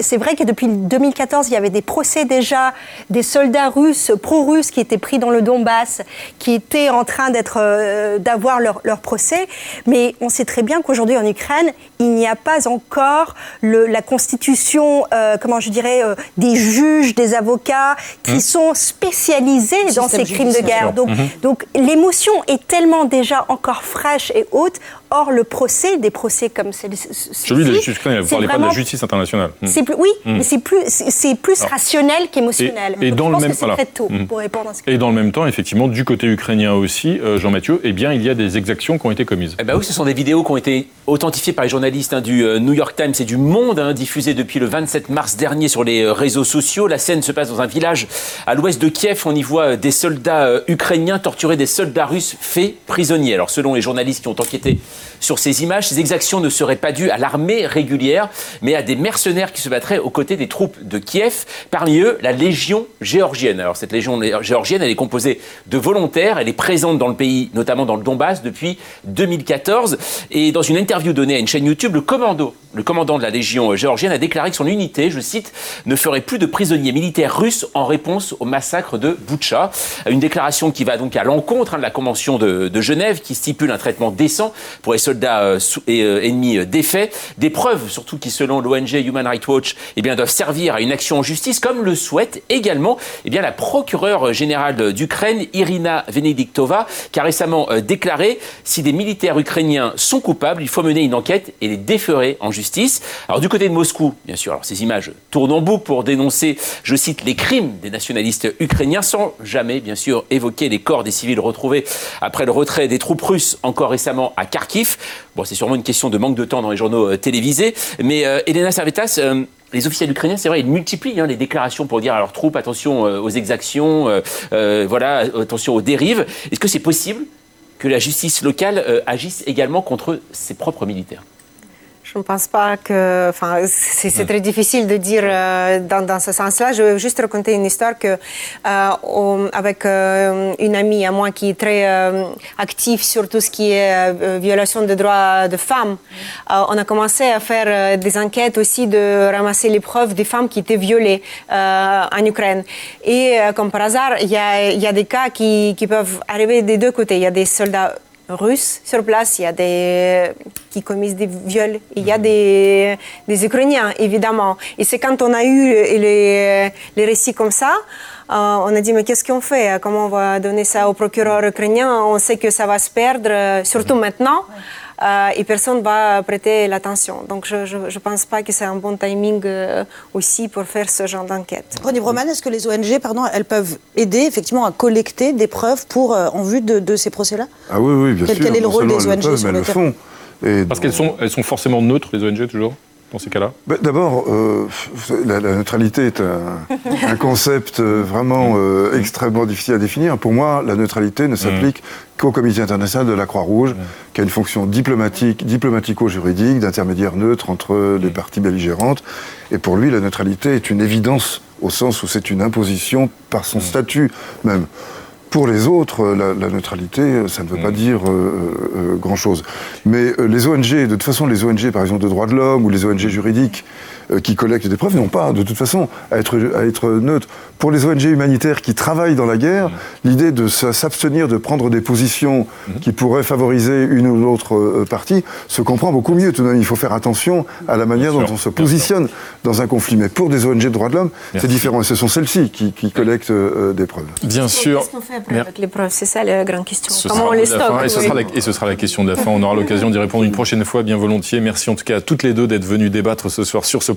c'est vrai que depuis 2014, il y avait des procès déjà des soldats russes, pro-russes, qui étaient pris dans le Donbass, qui étaient en train d'être, euh, d'avoir leur, leur, procès. Mais on sait très bien qu'aujourd'hui en Ukraine, il n'y a pas encore le, la constitution, euh, comment je dirais, des juges, des avocats qui mmh. sont spécialisés dans ces crimes de guerre. Donc, mmh. donc l'émotion est tellement déjà encore fraîche et haute. Or, le procès, des procès comme celui-ci, celui de vous ne parlez pas de la justice internationale. Hmm. Plus, oui, hmm. mais c'est plus, c'est plus rationnel qu'émotionnel. Et, dans le même voilà. Pour répondre à ce Et dans le même temps, effectivement, du côté ukrainien aussi, euh, Jean-Mathieu, eh bien, il y a des exactions qui ont été commises. Eh ben oui, ce sont des vidéos qui ont été authentifiées par les journalistes hein, du euh, New York Times et du Monde, hein, diffusées depuis le 27 mars dernier sur les euh, réseaux sociaux. La scène se passe dans un village à l'ouest de Kiev. On y voit des soldats ukrainiens torturer des soldats russes faits prisonniers. Alors, selon les journalistes qui ont enquêté sur ces images, ces exactions ne seraient pas dues à l'armée régulière, mais à des mercenaires qui se battraient aux côtés des troupes de Kiev, parmi eux la Légion géorgienne. Alors cette Légion géorgienne, elle est composée de volontaires, elle est présente dans le pays, notamment dans le Donbass, depuis 2014. Et dans une interview donnée à une chaîne YouTube, le commando, le commandant de la Légion géorgienne a déclaré que son unité, je cite, ne ferait plus de prisonniers militaires russes en réponse au massacre de Butcha. Une déclaration qui va donc à l'encontre hein, de la Convention de, de Genève, qui stipule un traitement décent pour les soldats euh, et, euh, ennemis euh, défaits, des preuves surtout qui selon l'ONG Human Rights Watch eh bien, doivent servir à une action en justice, comme le souhaite également eh bien, la procureure générale d'Ukraine, Irina Venediktova, qui a récemment déclaré si des militaires ukrainiens sont coupables, il faut mener une enquête et les déférer en justice. Alors du côté de Moscou, bien sûr, alors ces images tournent en boucle pour dénoncer, je cite, les crimes des nationalistes ukrainiens, sans jamais, bien sûr, évoquer les corps des civils retrouvés après le retrait des troupes russes encore récemment à Kharkiv. Bon, c'est sûrement une question de manque de temps dans les journaux euh, télévisés. Mais euh, Elena Servetas, euh, les officiels ukrainiens, c'est vrai, ils multiplient hein, les déclarations pour dire à leurs troupes attention aux exactions, voilà, attention aux dérives. Est-ce que c'est possible que la justice locale agisse également contre ses propres militaires? Je ne pense pas que. Enfin, c'est très difficile de dire euh, dans, dans, ce sens-là. Je vais juste raconter une histoire que, euh, avec euh, une amie à moi qui est très active sur tout ce qui est violation des droits de femmes, on a commencé à faire des enquêtes aussi de ramasser les preuves des femmes qui étaient violées en Ukraine. Et comme par hasard, il y a, y a, des cas qui, qui peuvent arriver des deux côtés. Il y a des soldats russes sur place, il y a des qui commettent des viols, il y a des, des Ukrainiens évidemment. Et c'est quand on a eu les, les récits comme ça, euh, on a dit mais qu'est-ce qu'on fait? Comment on va donner ça au procureur ukrainien? On sait que ça va se perdre, surtout maintenant. Euh, et personne ne va prêter l'attention. Donc je ne pense pas que c'est un bon timing euh, aussi pour faire ce genre d'enquête. René Broman, est-ce que les ONG, pardon, elles peuvent aider effectivement à collecter des preuves pour, euh, en vue de, ces procès-là? Ah oui, oui, bien sûr. Quel est le rôle des ONG sur le, le font. Parce qu'elles sont, elles sont forcément neutres, les ONG, toujours? Dans ces cas-là bah, D'abord, euh, la, neutralité est un, [LAUGHS] concept euh, vraiment euh, extrêmement difficile à définir. Pour moi, la neutralité ne s'applique mm. qu'au Comité international de la Croix-Rouge, mm. qui a une fonction diplomatique, diplomatico-juridique, d'intermédiaire neutre entre les mm. parties belligérantes. Et pour lui, la neutralité est une évidence, au sens où c'est une imposition par son statut même. Pour les autres, la, neutralité, euh, ça ne veut pas mm. dire euh, euh, grand-chose. Mais les ONG, de toute façon, les ONG, par exemple, de droits de l'homme ou les ONG juridiques, qui collectent des preuves n'ont pas, de toute façon, à être, à être neutres. Pour les ONG humanitaires qui travaillent dans la guerre, mmh. l'idée de s'abstenir de prendre des positions mmh. qui pourraient favoriser une ou l'autre euh, partie se comprend beaucoup mieux. Tout de même, il faut faire attention à la manière dont on se positionne dans un conflit. Mais pour des ONG de droits de l'homme, c'est différent. Et ce sont celles-ci qui, collectent euh, des preuves. Bien sûr. Qu'est-ce qu'on fait après avec les preuves? C'est ça la grande question. Comment on les stocke et, ce et, ce sera la question de la fin. On aura l'occasion d'y répondre une prochaine fois, bien volontiers. Merci en tout cas à toutes les deux d'être venues débattre ce soir sur ce.